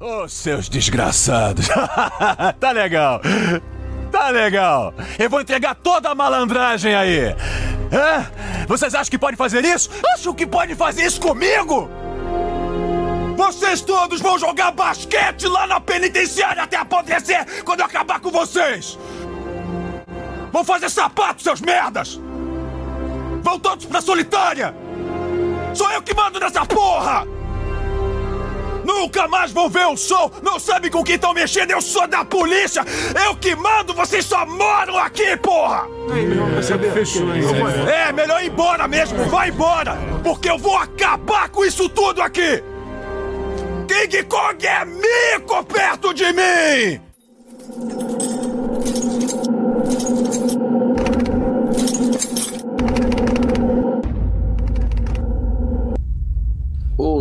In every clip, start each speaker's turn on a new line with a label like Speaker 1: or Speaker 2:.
Speaker 1: Ô, oh, seus desgraçados! tá legal! Tá legal! Eu vou entregar toda a malandragem aí! É? Vocês acham que pode fazer isso? Acham que pode fazer isso comigo? Vocês todos vão jogar basquete lá na penitenciária até apodrecer quando eu acabar com vocês! Vão fazer sapato, seus merdas! Vão todos pra solitária! Sou eu que mando nessa porra! Nunca mais vão ver o show! Não sabem com quem estão mexendo! Eu sou da polícia! Eu que mando! Vocês só moram aqui, porra! É, melhor ir embora mesmo! Vai embora! Porque eu vou acabar com isso tudo aqui! King Kong é mico perto de mim!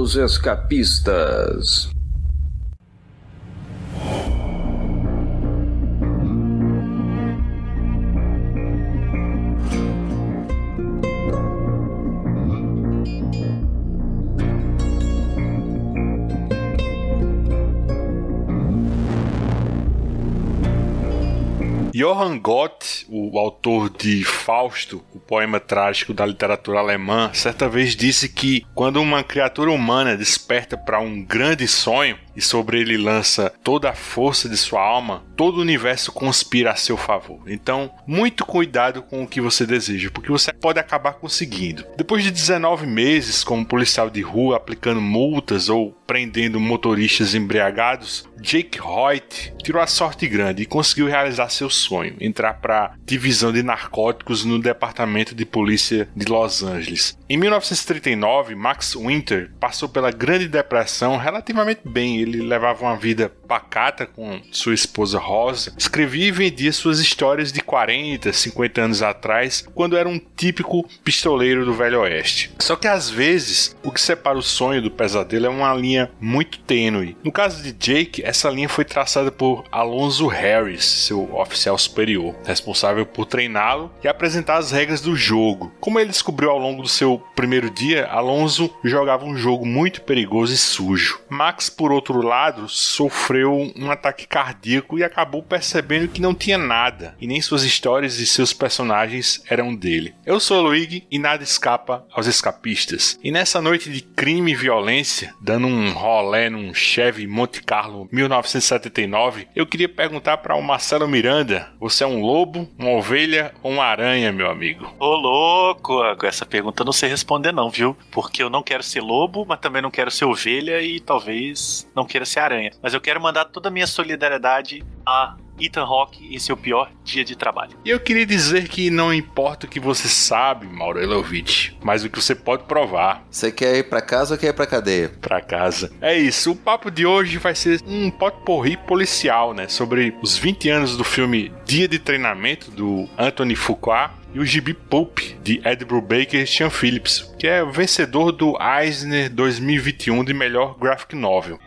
Speaker 2: Os Escapistas.
Speaker 3: Johann Gott, o autor de Fausto, o poema trágico da literatura alemã, certa vez disse que quando uma criatura humana desperta para um grande sonho e sobre ele lança toda a força de sua alma, todo o universo conspira a seu favor. Então, muito cuidado com o que você deseja, porque você pode acabar conseguindo. Depois de 19 meses como policial de rua aplicando multas ou prendendo motoristas embriagados, Jake Hoyt tirou a sorte grande e conseguiu realizar seu sonho, entrar para a divisão de narcóticos no departamento de polícia de Los Angeles. Em 1939, Max Winter passou pela Grande Depressão relativamente bem. Ele levava uma vida pacata com sua esposa Rosa, escrevia e vendia suas histórias de 40, 50 anos atrás, quando era um típico pistoleiro do Velho Oeste. Só que às vezes, o que separa o sonho do pesadelo é uma linha muito tênue. No caso de Jake, essa linha foi traçada por Alonso Harris, seu oficial superior, responsável por treiná-lo e apresentar as regras do jogo. Como ele descobriu ao longo do seu primeiro dia, Alonso jogava um jogo muito perigoso e sujo. Max, por outro lado, sofreu um ataque cardíaco e acabou percebendo que não tinha nada, e nem suas histórias e seus personagens eram dele. Eu sou Luigi e nada escapa aos escapistas. E nessa noite de crime e violência, dando um rolé num Chevy Monte Carlo 1979, eu queria perguntar para o Marcelo Miranda: você é um lobo, uma ovelha ou uma aranha, meu amigo?
Speaker 4: Ô louco, essa pergunta não sei responder não, viu? Porque eu não quero ser lobo, mas também não quero ser ovelha e talvez não queira ser aranha. Mas eu quero mandar toda a minha solidariedade a Ethan Hawke em seu pior dia de trabalho.
Speaker 3: E eu queria dizer que não importa o que você sabe, Mauro Elovitch, mas o que você pode provar.
Speaker 5: Você quer ir para casa ou quer ir pra cadeia?
Speaker 3: Pra casa. É isso, o papo de hoje vai ser um potpourri policial, né? Sobre os 20 anos do filme Dia de Treinamento, do Anthony Fuqua, e o Gibi Pulp, de Ed Brubaker e Sean Phillips, que é vencedor do Eisner 2021 de melhor graphic novel.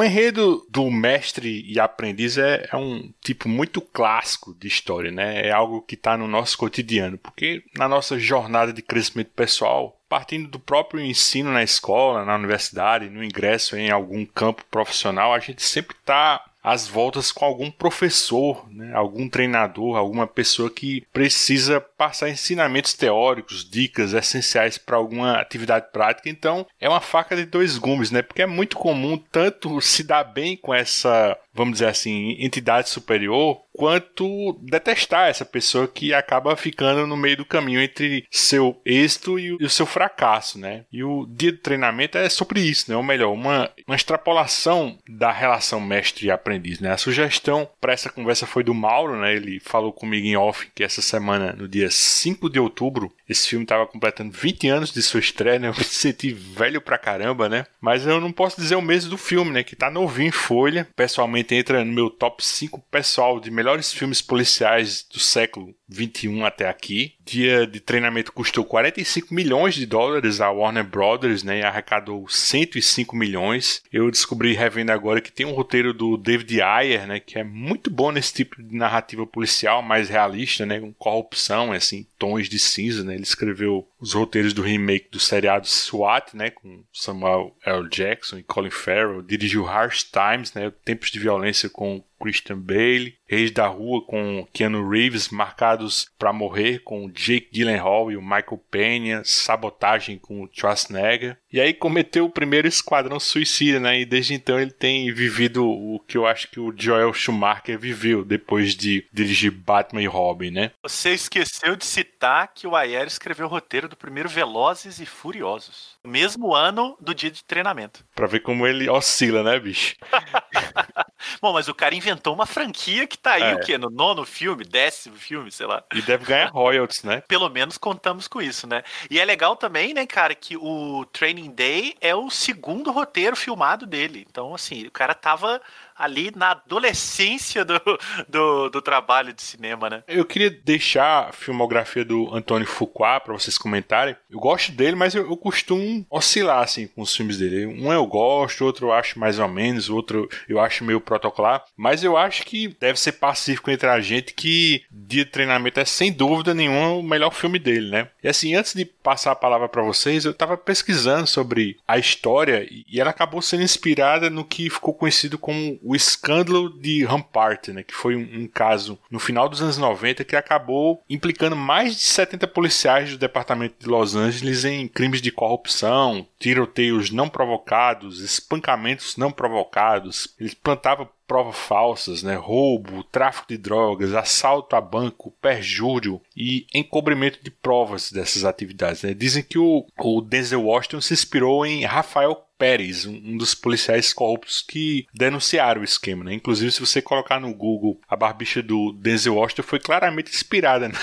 Speaker 3: O enredo do mestre e aprendiz é, é, um tipo muito clássico de história, né? É algo que está no nosso cotidiano, porque na nossa jornada de crescimento pessoal, partindo do próprio ensino na escola, na universidade, no ingresso em algum campo profissional, a gente sempre está às voltas com algum professor, né, algum treinador, alguma pessoa que precisa passar ensinamentos teóricos, dicas essenciais para alguma atividade prática. Então, é uma faca de dois gumes, né? Porque é muito comum tanto se dar bem com essa, vamos dizer assim, entidade superior, quanto detestar essa pessoa que acaba ficando no meio do caminho entre seu êxito e o seu fracasso, né? E o dia do treinamento é sobre isso, né? Ou melhor, uma, uma extrapolação da relação mestre e aprendiz, né? A sugestão para essa conversa foi do Mauro, né? Ele falou comigo em off que essa semana, no dia 5 de outubro, esse filme estava completando 20 anos de sua estreia, né? Eu me senti velho pra caramba, né? Mas eu não posso dizer o mesmo do filme, né? Que tá novinho em folha. Pessoalmente entra no meu top 5 pessoal de melhores filmes policiais do século 21 até aqui. Dia de treinamento custou 45 milhões de dólares a Warner Brothers, né? E arrecadou 105 milhões. Eu descobri revendo agora que tem um roteiro do David Ayer, né? Que é muito bom nesse tipo de narrativa policial, mais realista, né? Com corrupção, assim, tons de cinza, né? Ele escreveu os roteiros do remake do seriado SWAT, né? Com Samuel L. Jackson e Colin Farrell. Dirigiu Harsh Times, né? Tempos de Violência com Christian Bale, Reis da Rua com Keanu Reeves, Marcados para Morrer com Jake Gyllenhaal e o Michael Pena, Sabotagem com Schwarzenegger. E aí cometeu o primeiro esquadrão suicida, né? E desde então ele tem vivido o que eu acho que o Joel Schumacher viveu depois de dirigir Batman e Robin, né?
Speaker 4: Você esqueceu de citar que o Ayer escreveu o roteiro do primeiro Velozes e Furiosos, mesmo ano do dia de treinamento.
Speaker 3: Pra ver como ele oscila, né, bicho?
Speaker 4: Bom, mas o cara inventou uma franquia que tá aí, é. o quê? No nono filme, décimo filme, sei lá.
Speaker 3: E deve ganhar royalties, né?
Speaker 4: Pelo menos contamos com isso, né? E é legal também, né, cara, que o Training Day é o segundo roteiro filmado dele. Então, assim, o cara tava ali na adolescência do, do, do, trabalho de cinema, né?
Speaker 3: Eu queria deixar a filmografia do Antônio Fuqua para vocês comentarem. Eu gosto dele, mas eu, eu, costumo oscilar assim com os filmes dele. Um eu gosto, outro eu acho mais ou menos, outro eu acho meio protocolar. Mas eu acho que deve ser pacífico entre a gente que de Treinamento é sem dúvida nenhuma o melhor filme dele, né? E assim, antes de passar a palavra para vocês, eu estava pesquisando sobre a história e ela acabou sendo inspirada no que ficou conhecido como o escândalo de Rampart, né, que foi um, um, caso no final dos anos 90 que acabou implicando mais de 70 policiais do departamento de Los Angeles em crimes de corrupção, tiroteios não provocados, espancamentos não provocados. Eles plantavam provas falsas, né, roubo, tráfico de drogas, assalto a banco, perjúrio e encobrimento de provas dessas atividades. Né. Dizem que o, o Denzel Washington se inspirou em Rafael Pérez, um dos policiais corruptos que denunciaram o esquema. Né? Inclusive, se você colocar no Google a barbicha do Denzel Washington, foi claramente inspirada na,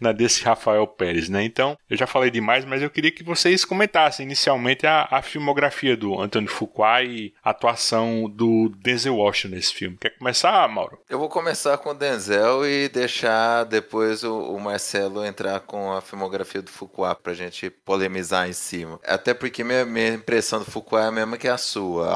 Speaker 3: na desse Rafael Pérez. Né? Então, eu já falei demais, mas eu queria que vocês comentassem inicialmente a, a filmografia do Antônio Fuqua e a atuação do Denzel Washington nesse filme. Quer começar, Mauro?
Speaker 5: Eu vou começar com o Denzel e deixar depois o, o Marcelo entrar com a filmografia do Fuqua pra gente polemizar em cima. Até porque minha, minha impressão do Fuqua qual é a mesma que a sua,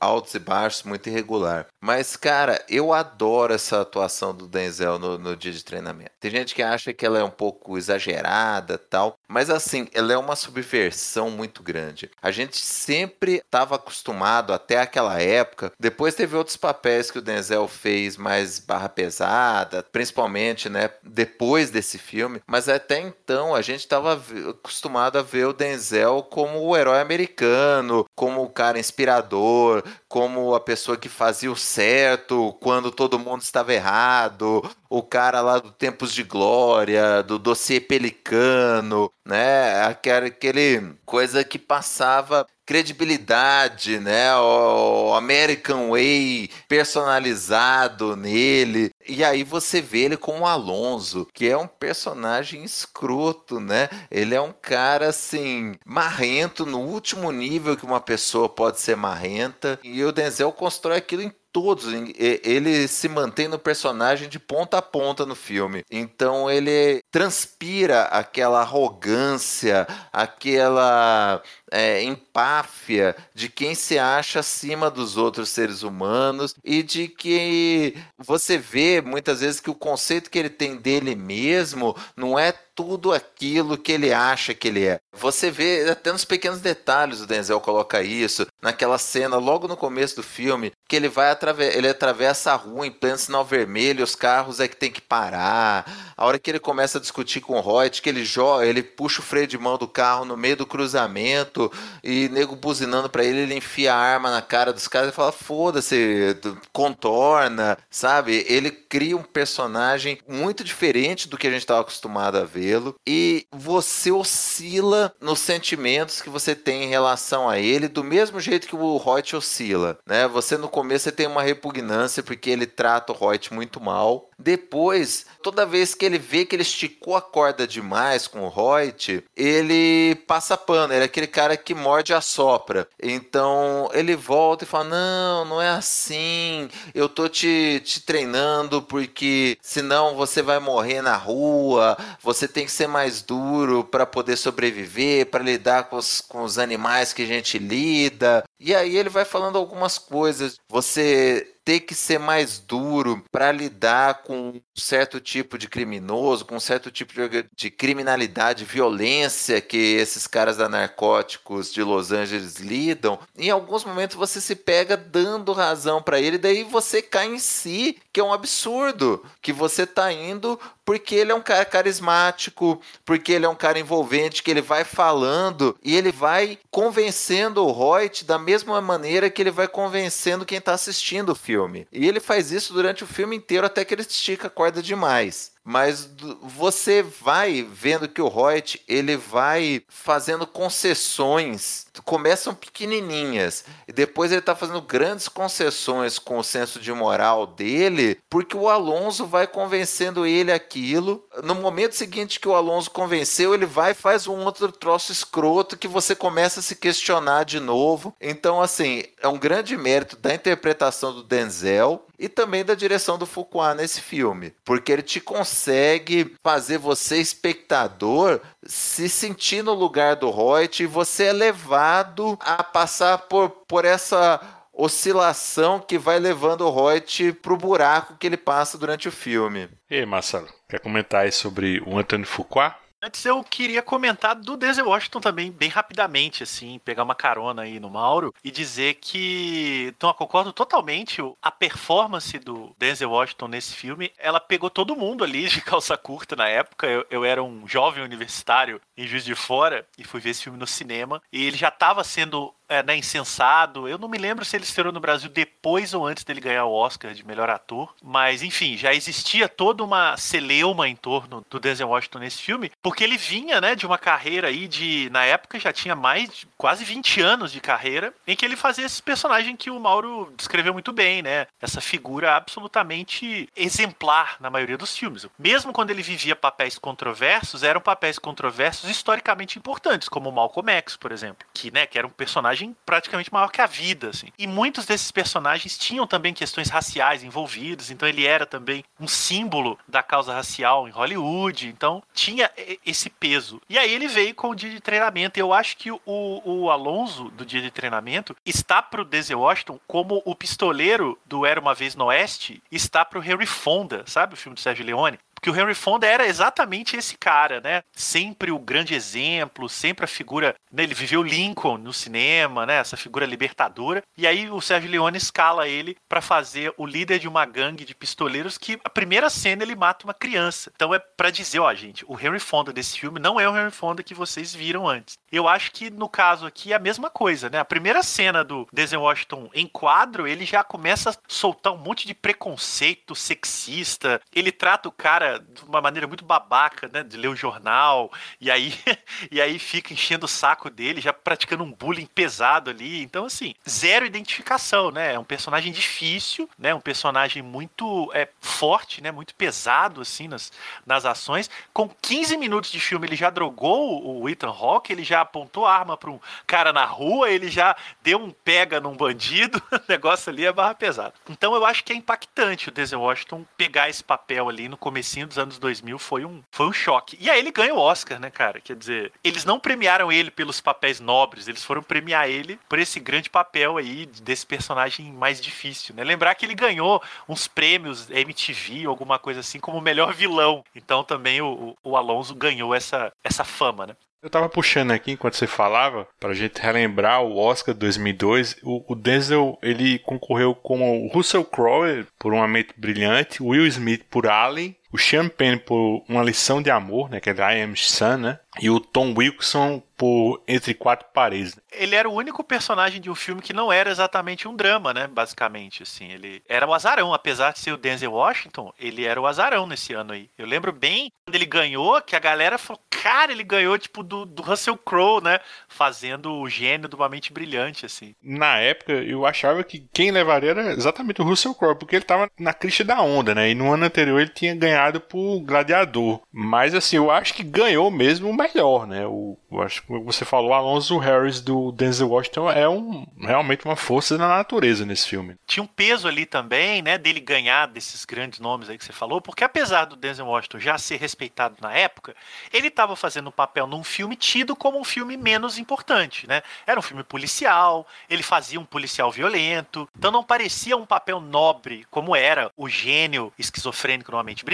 Speaker 5: altos e baixos, muito irregular. Mas, cara, eu adoro essa atuação do Denzel no, no dia de treinamento. Tem gente que acha que ela é um pouco exagerada tal, mas assim, ela é uma subversão muito grande. A gente sempre estava acostumado até aquela época, depois teve outros papéis que o Denzel fez mais barra pesada, principalmente, né, depois desse filme, mas até então a gente estava acostumado a ver o Denzel como o herói americano, como o cara inspirador, como a pessoa que fazia o certo quando todo mundo estava errado, o cara lá do Tempos de Glória, do dossiê Pelicano, né? Aquele, aquele coisa que passava credibilidade, né? O American Way personalizado nele. E aí você vê ele com o Alonso, que é um personagem escroto, né? Ele é um cara assim, marrento no último nível que uma pessoa pode ser marrenta. E o Denzel constrói aquilo em todos. Ele se mantém no personagem de ponta a ponta no filme. Então ele transpira aquela arrogância, aquela é, empáfia de quem se acha acima dos outros seres humanos e de que você vê muitas vezes que o conceito que ele tem dele mesmo não é tudo aquilo que ele acha que ele é. Você vê até nos pequenos detalhes o Denzel coloca isso, naquela cena logo no começo do filme, que ele vai ele atravessa a rua em pleno sinal vermelho, os carros é que tem que parar. A hora que ele começa a discutir com o Reut, que ele joga, ele puxa o freio de mão do carro no meio do cruzamento e nego buzinando pra ele, ele enfia a arma na cara dos caras e fala: foda-se, contorna, sabe? Ele cria um personagem muito diferente do que a gente estava acostumado a vê-lo e você oscila nos sentimentos que você tem em relação a ele, do mesmo jeito que o Hoyt oscila, né? Você no começo você tem uma repugnância porque ele trata o Hoyt muito mal. Depois, toda vez que ele vê que ele esticou a corda demais com o Hoyt, ele passa pano. Ele é aquele cara que morde a sopra. Então ele volta e fala: Não, não é assim. Eu tô te, te treinando porque senão você vai morrer na rua. Você tem que ser mais duro para poder sobreviver, para lidar com os, com os animais que a gente lida. E aí ele vai falando algumas coisas. Você ter que ser mais duro para lidar com um certo tipo de criminoso, com um certo tipo de, de, criminalidade, violência que esses caras da narcóticos de Los Angeles lidam. Em alguns momentos você se pega dando razão para ele, daí você cai em si, que é um absurdo, que você tá indo porque ele é um cara carismático, porque ele é um cara envolvente, que ele vai falando e ele vai convencendo o Hoyt da mesma maneira que ele vai convencendo quem está assistindo o filme. E ele faz isso durante o filme inteiro até que ele estica a corda demais mas você vai vendo que o Reut ele vai fazendo concessões, começam pequenininhas e depois ele está fazendo grandes concessões com o senso de moral dele, porque o Alonso vai convencendo ele aquilo. No momento seguinte que o Alonso convenceu, ele vai e faz um outro troço escroto que você começa a se questionar de novo. Então, assim, é um grande mérito da interpretação do Denzel e também da direção do Fuqua nesse filme, porque ele te consegue fazer você espectador se sentir no lugar do Reut e você é levado a passar por, por essa oscilação que vai levando o Reut pro buraco que ele passa durante o filme.
Speaker 3: E aí, Marcelo, quer comentar aí sobre o Anthony Fuqua?
Speaker 4: Antes eu queria comentar do Denzel Washington também, bem rapidamente, assim, pegar uma carona aí no Mauro e dizer que, então, eu concordo totalmente, a performance do Denzel Washington nesse filme, ela pegou todo mundo ali de calça curta na época. Eu, eu era um jovem universitário em Juiz de Fora e fui ver esse filme no cinema e ele já estava sendo é, né, Insensado. Eu não me lembro se ele estreou no Brasil depois ou antes dele ganhar o Oscar de melhor ator. Mas, enfim, já existia toda uma celeuma em torno do Denzel Washington nesse filme, porque ele vinha, né, de uma carreira aí de. Na época já tinha mais de quase 20 anos de carreira, em que ele fazia esse personagem que o Mauro descreveu muito bem, né? Essa figura absolutamente exemplar na maioria dos filmes. Mesmo quando ele vivia papéis controversos, eram papéis controversos historicamente importantes, como o Malcolm X, por exemplo, que, né, que era um personagem personagem praticamente maior que a vida, assim. E muitos desses personagens tinham também questões raciais envolvidas, então ele era também um símbolo da causa racial em Hollywood, então tinha esse peso. E aí ele veio com o dia de treinamento. Eu acho que o, o Alonso do dia de treinamento está pro Denzel Washington como o pistoleiro do Era Uma Vez no Oeste está pro Henry Fonda, sabe? O filme do Sérgio Leone que o Henry Fonda era exatamente esse cara, né? Sempre o grande exemplo, sempre a figura. Né? Ele viveu Lincoln no cinema, né? Essa figura libertadora. E aí o Sérgio Leone escala ele para fazer o líder de uma gangue de pistoleiros que a primeira cena ele mata uma criança. Então é para dizer, ó, gente, o Henry Fonda desse filme não é o Henry Fonda que vocês viram antes. Eu acho que no caso aqui é a mesma coisa, né? A primeira cena do Denzel Washington em quadro, ele já começa a soltar um monte de preconceito sexista. Ele trata o cara de uma maneira muito babaca, né? De ler o jornal, e aí, e aí fica enchendo o saco dele, já praticando um bullying pesado ali. Então, assim, zero identificação, né? É um personagem difícil, né? Um personagem muito é, forte, né? Muito pesado, assim, nas, nas ações. Com 15 minutos de filme, ele já drogou o Ethan Hawke, ele já apontou arma para um cara na rua, ele já deu um pega num bandido. o negócio ali é barra pesada. Então, eu acho que é impactante o Denzel Washington pegar esse papel ali no comecinho dos anos 2000 foi um, foi um choque. E aí ele ganha o Oscar, né, cara? Quer dizer, eles não premiaram ele pelos papéis nobres, eles foram premiar ele por esse grande papel aí desse personagem mais difícil, né? Lembrar que ele ganhou uns prêmios MTV, alguma coisa assim, como melhor vilão. Então também o, o Alonso ganhou essa, essa fama, né?
Speaker 3: Eu tava puxando aqui enquanto você falava, pra gente relembrar o Oscar 2002. O, o Denzel, ele concorreu com o Russell Crowe por Uma Mente Brilhante, Will Smith por Alien, o Sean Penn por Uma Lição de Amor, né, que é I Am Son, né? E o Tom Wilson por Entre Quatro Paredes. Né?
Speaker 4: Ele era o único personagem de um filme que não era exatamente um drama, né? Basicamente, assim. Ele era o azarão, apesar de ser o Denzel Washington, ele era o azarão nesse ano aí. Eu lembro bem quando ele ganhou, que a galera falou, cara, ele ganhou, tipo, do, do Russell Crowe, né? Fazendo o gênio de uma mente brilhante, assim.
Speaker 3: Na época, eu achava que quem levaria era exatamente o Russell Crowe, porque ele tava na crista da onda, né? E no ano anterior ele tinha ganhado por Gladiador. Mas, assim, eu acho que ganhou mesmo o melhor, né? O, eu acho que, você falou, Alonso Harris do Denzel Washington é um, realmente uma força da natureza nesse filme.
Speaker 4: Tinha um peso ali também, né? Dele ganhar desses grandes nomes aí que você falou, porque apesar do Denzel Washington já ser respeitado na época, ele estava fazendo um papel num filme tido como um filme menos importante, né? Era um filme policial, ele fazia um policial violento, então não parecia um papel nobre como era o gênio esquizofrênico numa mente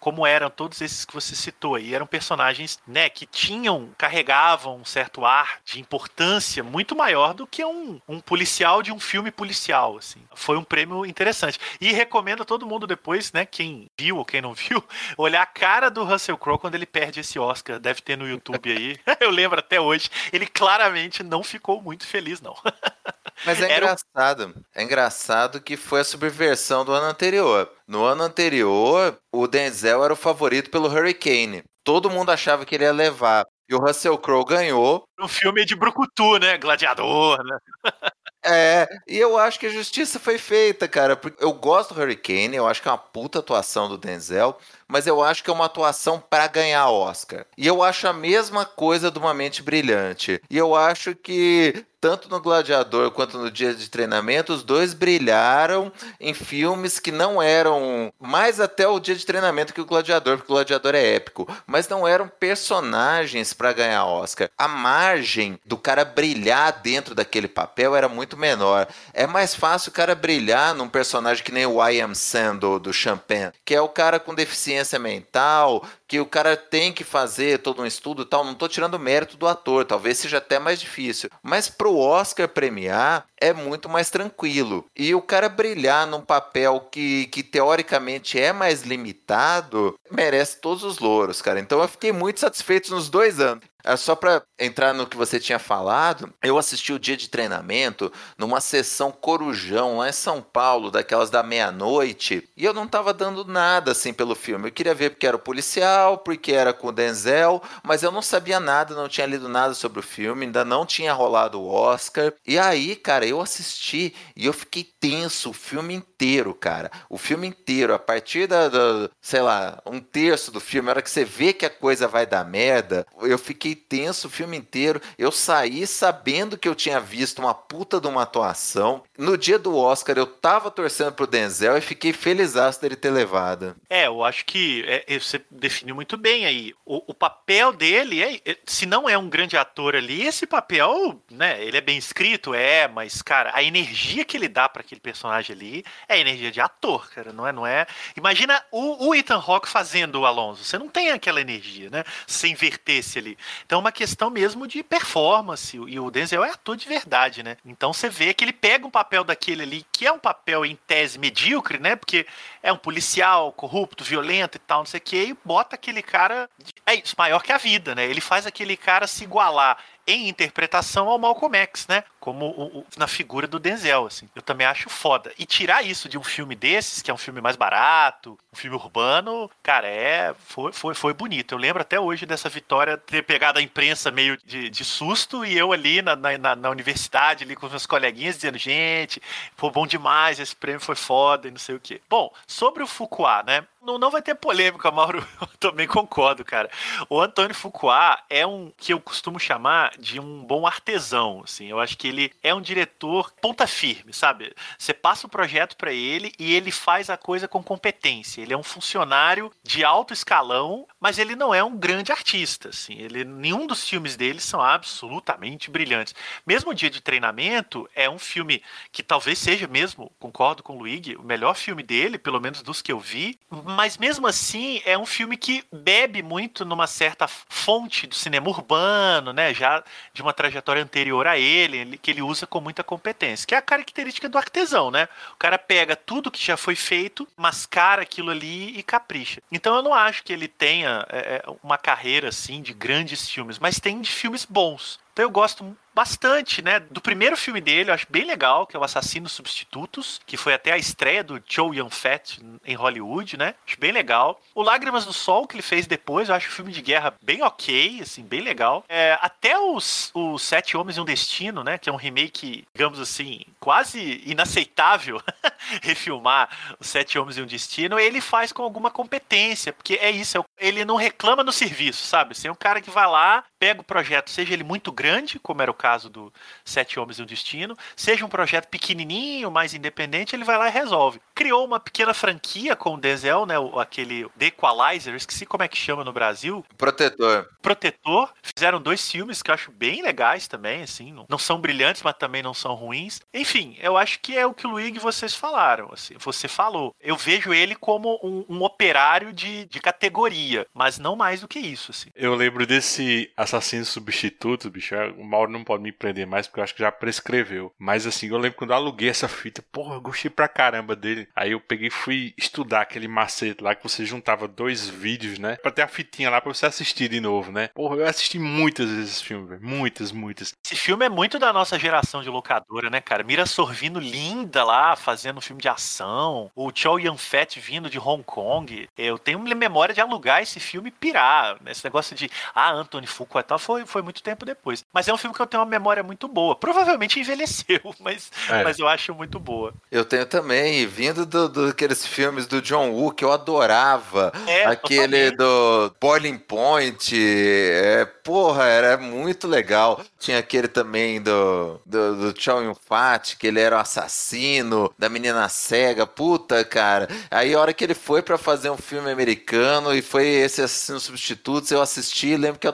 Speaker 4: como eram todos esses que você citou aí, eram personagens, né, que tinham, carregavam um certo ar de importância muito maior do que um, um policial de um filme policial, assim. Foi um prêmio interessante. E recomendo a todo mundo depois, né, quem viu ou quem não viu, olhar a cara do Russell Crowe quando ele perde esse Oscar. Deve ter no YouTube aí. Eu lembro até hoje. Ele claramente não ficou muito feliz, não.
Speaker 5: Mas é Era engraçado. É engraçado que foi a subversão do ano anterior. No ano anterior, o Denzel era o favorito pelo Hurricane. Todo mundo achava que ele ia levar. E o Russell Crowe ganhou.
Speaker 4: Um filme de brucutu, né? Gladiador, né?
Speaker 5: É, e eu acho que a justiça foi feita, cara. Porque eu gosto do Hurricane, eu acho que é uma puta atuação do Denzel, mas eu acho que é uma atuação para ganhar Oscar. E eu acho a mesma coisa do Uma Mente Brilhante. E eu acho que tanto no Gladiador quanto no Dia de Treinamento, os dois brilharam em filmes que não eram mais até o Dia de Treinamento que o Gladiador, porque o Gladiador é épico, mas não eram personagens para ganhar Oscar. A margem do cara brilhar dentro daquele papel era muito menor. É mais fácil o cara brilhar num personagem que nem o I Am Sam do, do Champagne, que é o cara com deficiência mental, que o cara tem que fazer todo um estudo e tal. Não estou tirando mérito do ator, talvez seja até mais difícil. Mas pro Oscar premiar é muito mais tranquilo. E o cara brilhar num papel que, que teoricamente é mais limitado, merece todos os louros, cara. Então eu fiquei muito satisfeito nos dois anos. É só para entrar no que você tinha falado, eu assisti o dia de treinamento numa sessão Corujão lá em São Paulo, daquelas da meia-noite, e eu não tava dando nada assim pelo filme. Eu queria ver porque era o policial, porque era com o Denzel, mas eu não sabia nada, não tinha lido nada sobre o filme, ainda não tinha rolado o Oscar. E aí, cara, eu assisti e eu fiquei tenso o filme inteiro, cara. O filme inteiro, a partir da, da sei lá, um terço do filme, a hora que você vê que a coisa vai dar merda, eu fiquei tenso o filme inteiro. Eu saí sabendo que eu tinha visto uma puta de uma atuação. No dia do Oscar, eu tava torcendo pro Denzel e fiquei feliz dele ter levado.
Speaker 4: É, eu acho que é, você definiu muito bem aí. O, o papel dele, é, é, se não é um grande ator ali, esse papel, né, ele é bem escrito, é, mas, cara, a energia que ele dá para aquele personagem ali é energia de ator, cara, não é? Não é? Imagina o, o Ethan Hawke fazendo o Alonso. Você não tem aquela energia, né? Se invertesse ali. Então, é uma questão mesmo de performance. E o Denzel é ator de verdade, né? Então, você vê que ele pega um papel daquele ali, que é um papel em tese medíocre, né? Porque é um policial corrupto, violento e tal, não sei o quê, e bota aquele cara. É isso, maior que a vida, né? Ele faz aquele cara se igualar em interpretação ao Malcolm X, né? Como o, o, na figura do Denzel, assim. Eu também acho foda. E tirar isso de um filme desses, que é um filme mais barato, um filme urbano, cara, é foi, foi, foi bonito. Eu lembro até hoje dessa vitória ter pegado a imprensa meio de, de susto e eu ali na, na, na, universidade, ali com os meus coleguinhas, dizendo, gente, foi bom demais, esse prêmio foi foda e não sei o quê. Bom, sobre o Fuqua, né? Não, não vai ter polêmica, Mauro. Eu também concordo, cara. O Antônio Fuqua é um que eu costumo chamar de um bom artesão, assim. Eu acho que ele é um diretor ponta firme, sabe? Você passa o projeto para ele e ele faz a coisa com competência. Ele é um funcionário de alto escalão, mas ele não é um grande artista, assim. Ele nenhum dos filmes dele são absolutamente brilhantes. Mesmo o Dia de Treinamento é um filme que talvez seja mesmo, concordo com o Luigi, o melhor filme dele, pelo menos dos que eu vi, Mas mesmo assim, é um filme que bebe muito numa certa fonte do cinema urbano, né? Já de uma trajetória anterior a ele, que ele usa com muita competência, que é a característica do artesão, né? O cara pega tudo que já foi feito, mascara aquilo ali e capricha. Então eu não acho que ele tenha é, é uma carreira assim de grandes filmes, mas tem de filmes bons. Então eu gosto bastante, né? Do primeiro filme dele, eu acho bem legal, que é o Assassinos Substitutos, que foi até a estreia do Chow Yun-fat em Hollywood, né? Acho bem legal. O Lágrimas do Sol, que ele fez depois, eu acho o filme de guerra bem ok, assim, bem legal. É, até os, os Sete Homens e um Destino, né? Que é um remake, digamos assim, quase inaceitável refilmar os Sete Homens e um Destino, ele faz com alguma competência, porque é isso, é ele não reclama no serviço, sabe? Assim, é um cara que vai lá, pega o projeto, seja ele muito grande, como era o caso do Sete Homens e um Destino, seja um projeto pequenininho, mais independente, ele vai lá e resolve. Criou uma pequena franquia com o Denzel, né, aquele The Equalizer, esqueci como é que chama no Brasil.
Speaker 5: Protetor.
Speaker 4: Protetor. Fizeram dois filmes que eu acho bem legais também, assim, não, são brilhantes, mas também não são ruins. Enfim, eu acho que é o que o Luigi vocês falaram, assim, você falou. Eu vejo ele como um, um operário de, de categoria, mas não mais do que isso, assim.
Speaker 3: Eu lembro desse assassino substituto, bicho, é, o Mauro não pode me prender mais porque eu acho que já prescreveu. Mas assim, eu lembro quando eu aluguei essa fita, porra, eu gostei pra caramba dele. Aí eu peguei e fui estudar aquele macete lá que você juntava dois vídeos, né? Pra ter a fitinha lá pra você assistir de novo, né? Porra, eu assisti muitas vezes esse filme, velho. Muitas, muitas.
Speaker 4: Esse filme é muito da nossa geração de locadora, né, cara? Mira Sorvino linda lá, fazendo um filme de ação. O Chow Yun-fat vindo de Hong Kong. Eu tenho memória de alugar esse filme e pirar. Esse negócio de, ah, Anthony Fuqua e tal, foi, foi muito tempo depois. Mas é um filme que eu tenho uma memória muito boa. Provavelmente envelheceu, mas, é. mas eu acho muito boa.
Speaker 5: Eu tenho também, vindo do, do aqueles filmes do John Woo que eu adorava. É, aquele do Boiling Point. É, porra, era muito legal. Tinha aquele também do, do, do Chow Yun-fat, que ele era o um assassino da menina cega. Puta, cara. Aí a hora que ele foi para fazer um filme americano e foi esse Assassino Substitutos, eu assisti e lembro que eu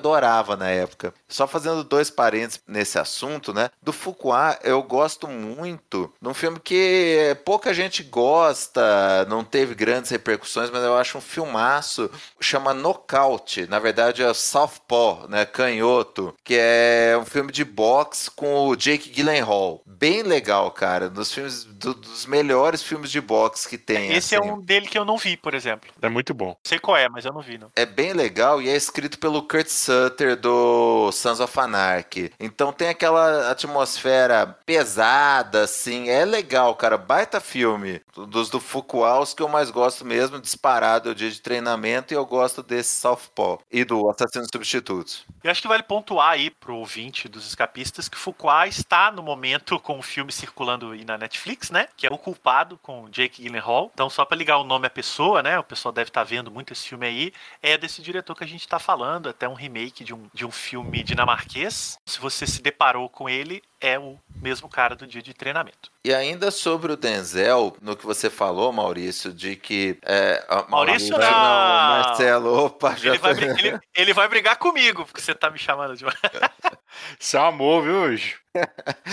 Speaker 5: adorava na época. Só fazendo dois parênteses nesse assunto, né? Do Fuqua, eu gosto muito de um filme que pouca gente gosta, não teve grandes repercussões, mas eu acho um filmaço. Chama Knockout. Na verdade é Southpaw, né? Canhoto. Que é um filme de boxe com o Jake Gyllenhaal. Bem legal, cara. Dos filmes, do, dos melhores filmes de boxe que tem.
Speaker 4: Esse é assim. é um dele que eu não vi, por exemplo.
Speaker 3: É muito bom.
Speaker 4: Sei qual é, mas eu não vi, não.
Speaker 5: É bem legal e é escrito pelo Kurt Sutter do Sons of Anarchy. Então tem aquela atmosfera pesada, assim. É legal, cara. Baita filme. Dos do Fuqua, os que eu mais gosto mesmo, disparado, é o dia de treinamento, e eu gosto desse Southpaw e do Assassinos Substitutos.
Speaker 4: Eu acho que vale pontuar aí pro ouvinte dos escapistas que Fuqua está no momento com o filme circulando aí na Netflix, né? Que é O Culpado, com Jake Gyllenhaal. Então, só para ligar o nome à pessoa, né? O pessoal deve estar tá vendo muito esse filme aí. É desse diretor que a gente está falando, até um remake de um, de um filme dinamarquês. Se você se deparou com ele, é o mesmo cara do dia de treinamento.
Speaker 5: E ainda sobre o Denzel, no que você falou, Maurício, de que. É,
Speaker 4: Maurício, não.
Speaker 5: não. Marcelo, opa,
Speaker 4: já ele vai, ele, ele, vai brigar comigo, porque você tá me chamando de.
Speaker 3: Isso é amor, viu,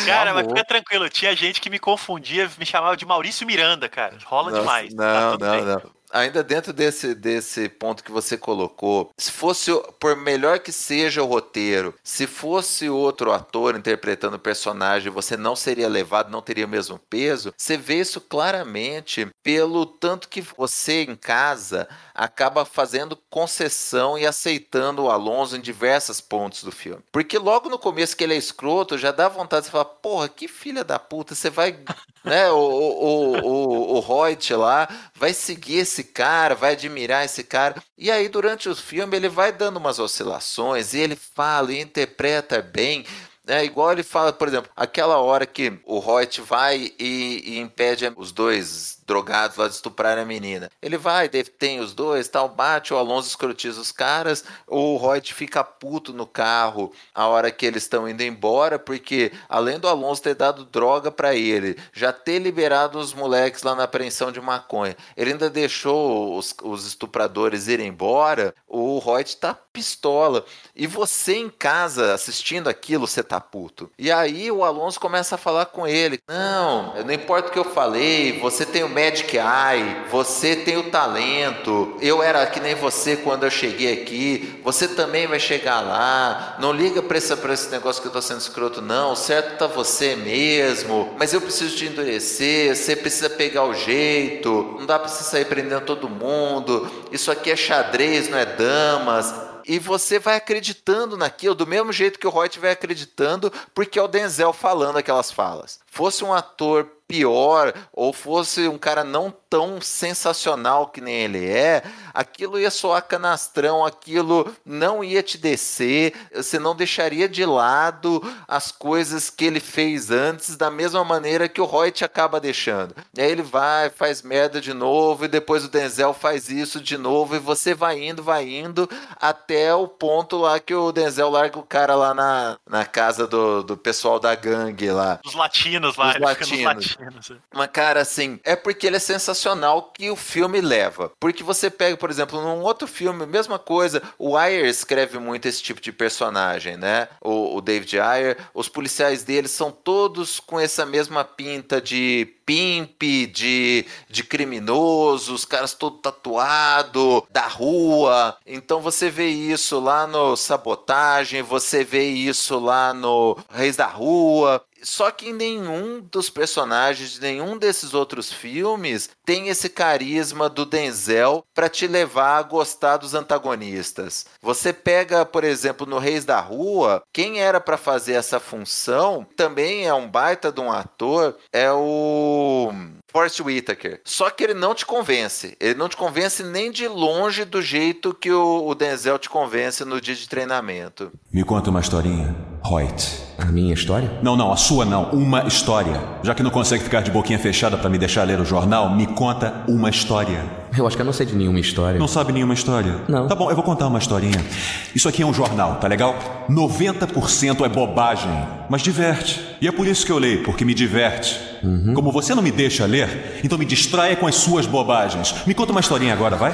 Speaker 4: Cara, mas fica tranquilo, tinha gente que me confundia, me chamava de Maurício Miranda, cara. Rola Nossa, demais.
Speaker 5: Não, tá não, bem. não ainda dentro desse, desse ponto que você colocou, se fosse, por melhor que seja o roteiro, se fosse outro ator interpretando o personagem, você não seria levado, não teria o mesmo peso, você vê isso claramente pelo tanto que você em casa acaba fazendo concessão e aceitando o Alonso em diversos pontos do filme. Porque logo no começo que ele é escroto, já dá vontade de falar, porra, que filha da puta, você vai, né, o, o, o, o Reut lá, vai seguir esse cara, vai admirar esse cara. E aí, durante o filme, ele vai dando umas oscilações e ele fala e interpreta bem. É igual ele fala, por exemplo, aquela hora que o Reut vai e, e impede os dois drogados lá de estuprar a menina. Ele vai, tem os dois, tal, bate, o Alonso escrotiza os caras, o Reut fica puto no carro a hora que eles estão indo embora, porque além do Alonso ter dado droga para ele, já ter liberado os moleques lá na apreensão de maconha, ele ainda deixou os, os estupradores irem embora, o Reut tá pistola. E você em casa assistindo aquilo, você tá puto. E aí o Alonso começa a falar com ele: Não, não importa o que eu falei, você tem o Magic Eye, você tem o talento. Eu era que nem você quando eu cheguei aqui. Você também vai chegar lá. Não liga para esse, pra esse negócio que eu tô sendo escroto, não. O certo tá você mesmo. Mas eu preciso te endurecer. Você precisa pegar o jeito. Não dá para você sair prendendo todo mundo. Isso aqui é xadrez, não é damas e você vai acreditando naquilo, do mesmo jeito que o Roy vai acreditando, porque é o Denzel falando aquelas falas. Fosse um ator pior ou fosse um cara não tão sensacional que nem ele é, aquilo ia soar canastrão, aquilo não ia te descer, você não deixaria de lado as coisas que ele fez antes da mesma maneira que o Roy te acaba deixando. E aí ele vai, faz merda de novo e depois o Denzel faz isso de novo e você vai indo, vai indo até o ponto lá que o Denzel larga o cara lá na, na casa do, do pessoal da gangue lá.
Speaker 4: Dos latinos lá,
Speaker 5: Dos latinos. Mas, cara, assim, é porque ele é sensacional que o filme leva. Porque você pega, por exemplo, num outro filme, mesma coisa, o Ayer escreve muito esse tipo de personagem, né? O, o David Ayer, os policiais dele são todos com essa mesma pinta de pimp, de, de criminoso, os caras todo tatuado, da rua. Então você vê isso lá no Sabotagem, você vê isso lá no Reis da Rua. Só que nenhum dos personagens de nenhum desses outros filmes tem esse carisma do Denzel para te levar a gostar dos antagonistas. Você pega, por exemplo, no Reis da Rua, quem era para fazer essa função também é um baita de um ator, é o Forrest Whitaker. Só que ele não te convence. Ele não te convence nem de longe do jeito que o, Denzel te convence no dia de treinamento.
Speaker 1: Me conta uma historinha, Hoyt.
Speaker 6: A minha história?
Speaker 1: Não, não, a sua não. Uma história. Já que não consegue ficar de boquinha fechada para me deixar ler o jornal, me conta uma história.
Speaker 6: Eu acho que eu não sei de nenhuma história.
Speaker 1: Não sabe nenhuma história?
Speaker 6: Não.
Speaker 1: Tá bom, eu vou contar uma historinha. Isso aqui é um jornal, tá legal? 90% é bobagem, mas diverte. E é por isso que eu leio, porque me diverte. Uhum. Como você não me deixa ler, então me distraia com as suas bobagens. Me conta uma historinha agora, vai?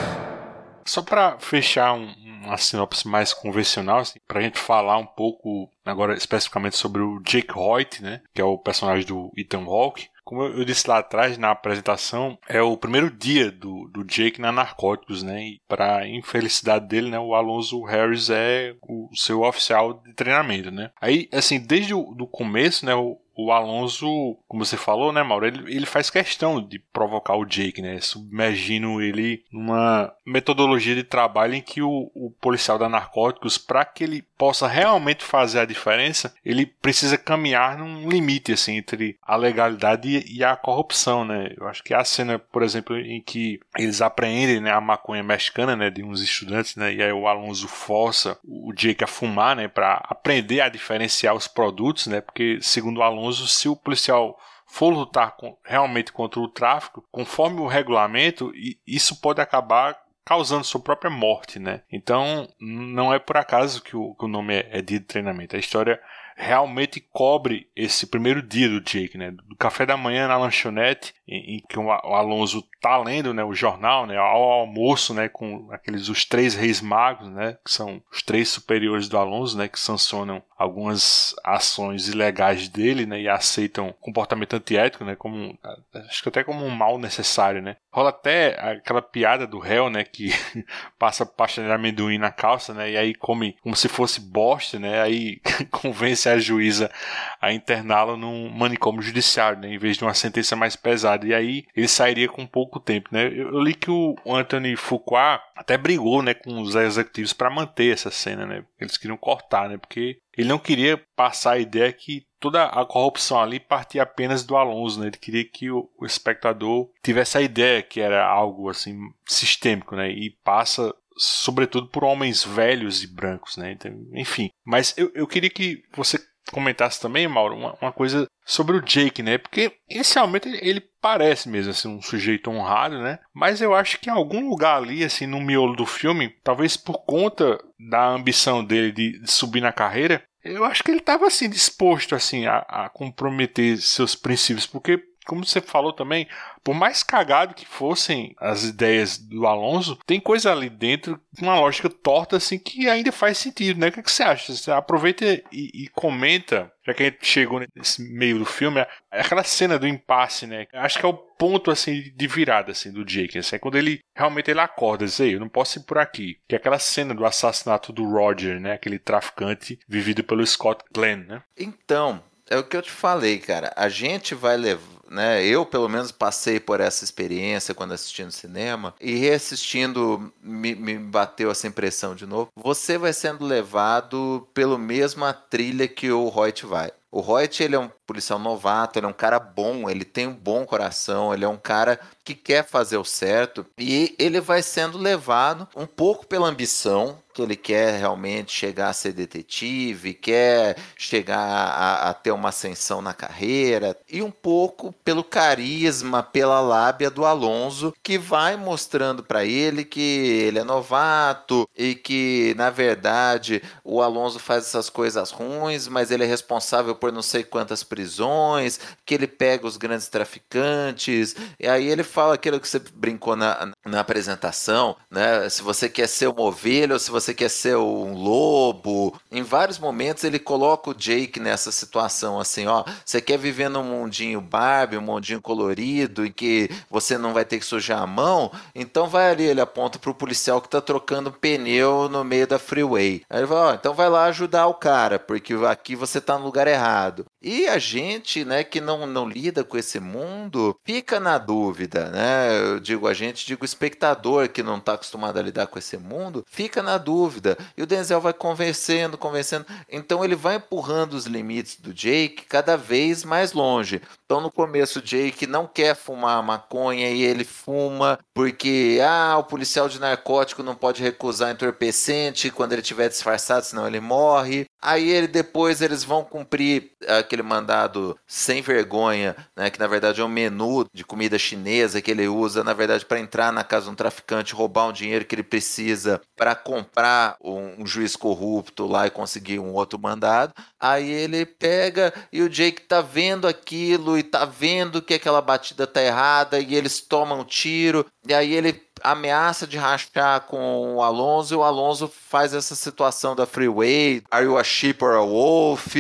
Speaker 3: Só para fechar um, uma sinopse mais convencional, assim, para a gente falar um pouco agora especificamente sobre o Jake Hoyt, né, que é o personagem do Ethan Hawke. Como eu disse lá atrás na apresentação, é o primeiro dia do, do Jake na Narcóticos, né? E para infelicidade dele, né, o Alonso Harris é o seu oficial de treinamento, né? Aí, assim, desde o do começo, né, o, o Alonso, como você falou, né, Mauro, ele, ele faz questão de provocar o Jake, né, submergindo ele numa metodologia de trabalho em que o, o policial da narcóticos, para que ele possa realmente fazer a diferença, ele precisa caminhar num limite, assim, entre a legalidade e, a corrupção, né. Eu acho que a cena, por exemplo, em que eles apreendem, né, a maconha mexicana, né, de uns estudantes, né, e aí o Alonso força o Jake a fumar, né, para aprender a diferenciar os produtos, né, porque segundo o Alonso, se o policial for lutar com, realmente contra o tráfico, conforme o regulamento, isso pode acabar causando sua própria morte, né? Então, não é por acaso que o, que o nome é, é de treinamento. A história realmente cobre esse primeiro dia do Jake, né? Do café da manhã na lanchonete, em, em que o Alonso tá lendo, né, o jornal, né, ao almoço, né, com aqueles os três reis magos, né, que são os três superiores do Alonso, né, que sancionam algumas ações ilegais dele, né, e aceitam comportamento antiético, né, como acho que até como um mal necessário, né. Rola até aquela piada do réu, né, que passa pasta de amendoim na calça, né, e aí come como se fosse bosta, né, aí convence a juíza a interná-lo num manicômio judiciário, né, em vez de uma sentença mais pesada. E aí ele sairia com pouco tempo, né. Eu, li que o Anthony Fuqua até brigou, né, com os executivos para manter essa cena, né, eles queriam cortar, né, porque ele não queria passar a ideia que toda a corrupção ali partia apenas do Alonso, né? Ele queria que o, o espectador tivesse a ideia que era algo assim sistêmico, né? E passa sobretudo por homens velhos e brancos, né? Então, enfim, mas eu, eu queria que você comentasse também, Mauro, uma, uma, coisa sobre o Jake, né? Porque inicialmente ele parece mesmo assim um sujeito honrado, né? Mas eu acho que em algum lugar ali, assim, no miolo do filme, talvez por conta da ambição dele de, de subir na carreira, eu acho que ele estava assim disposto assim a, a, comprometer seus princípios, porque como você falou também, por mais cagado que fossem as ideias do Alonso, tem coisa ali dentro, uma lógica torta assim que ainda faz sentido, né? O que, é que você acha? Você aproveita e, e, comenta, já que a gente chegou nesse meio do filme, é aquela cena do impasse, né? Acho que é o ponto assim de virada assim do Jake, assim, é quando ele realmente ele acorda, diz, eu não posso ir por aqui. Que é aquela cena do assassinato do Roger, né? Aquele traficante vivido pelo Scott Glenn, né?
Speaker 5: Então, é o que eu te falei, cara. A gente vai levar né? Eu, pelo menos, passei por essa experiência quando assistindo cinema e reassistindo me, me bateu essa impressão de novo. Você vai sendo levado pelo mesma trilha que o Hoyt vai. O Hoyt, ele é um policial novato, ele é um cara bom, ele tem um bom coração, ele é um cara que quer fazer o certo e ele vai sendo levado um pouco pela ambição, que ele quer realmente chegar a ser detetive, quer chegar a, a, ter uma ascensão na carreira, e um pouco pelo carisma, pela lábia do Alonso, que vai mostrando para ele que ele é novato e que, na verdade, o Alonso faz essas coisas ruins, mas ele é responsável por não sei quantas prisões, que ele pega os grandes traficantes, e aí ele fala aquilo que você brincou na, na apresentação, né? Se você quer ser uma ovelha ou se você quer ser um lobo. Em vários momentos ele coloca o Jake nessa situação assim, ó, você quer viver num mundinho Barbie, um mundinho colorido, em que você não vai ter que sujar a mão, então vai ali, ele aponta pro policial que tá trocando pneu no meio da freeway. Aí ele fala, ó, então vai lá ajudar o cara, porque aqui você tá no lugar errado. E a gente, né, que não, não lida com esse mundo, fica na dúvida, né? Eu digo a gente, digo espectador que não está acostumado a lidar com esse mundo, fica na dúvida. E o Denzel vai convencendo, convencendo. Então ele vai empurrando os limites do Jake cada vez mais longe. Então no começo o Jake não quer fumar maconha e ele fuma porque ah, o policial de narcótico não pode recusar entorpecente quando ele estiver disfarçado, senão ele morre. Aí ele depois eles vão cumprir aquele mandado sem vergonha, né, que na verdade é um menu de comida chinesa que ele usa na verdade para entrar na casa de um traficante, roubar um dinheiro que ele precisa para comprar um, um, juiz corrupto lá e conseguir um outro mandado. Aí ele pega e o Jake tá vendo aquilo e tá vendo que aquela batida tá errada e eles tomam um tiro e aí ele ameaça de rachar com o Alonso e o Alonso faz essa situação da freeway, are you a sheep or a wolf?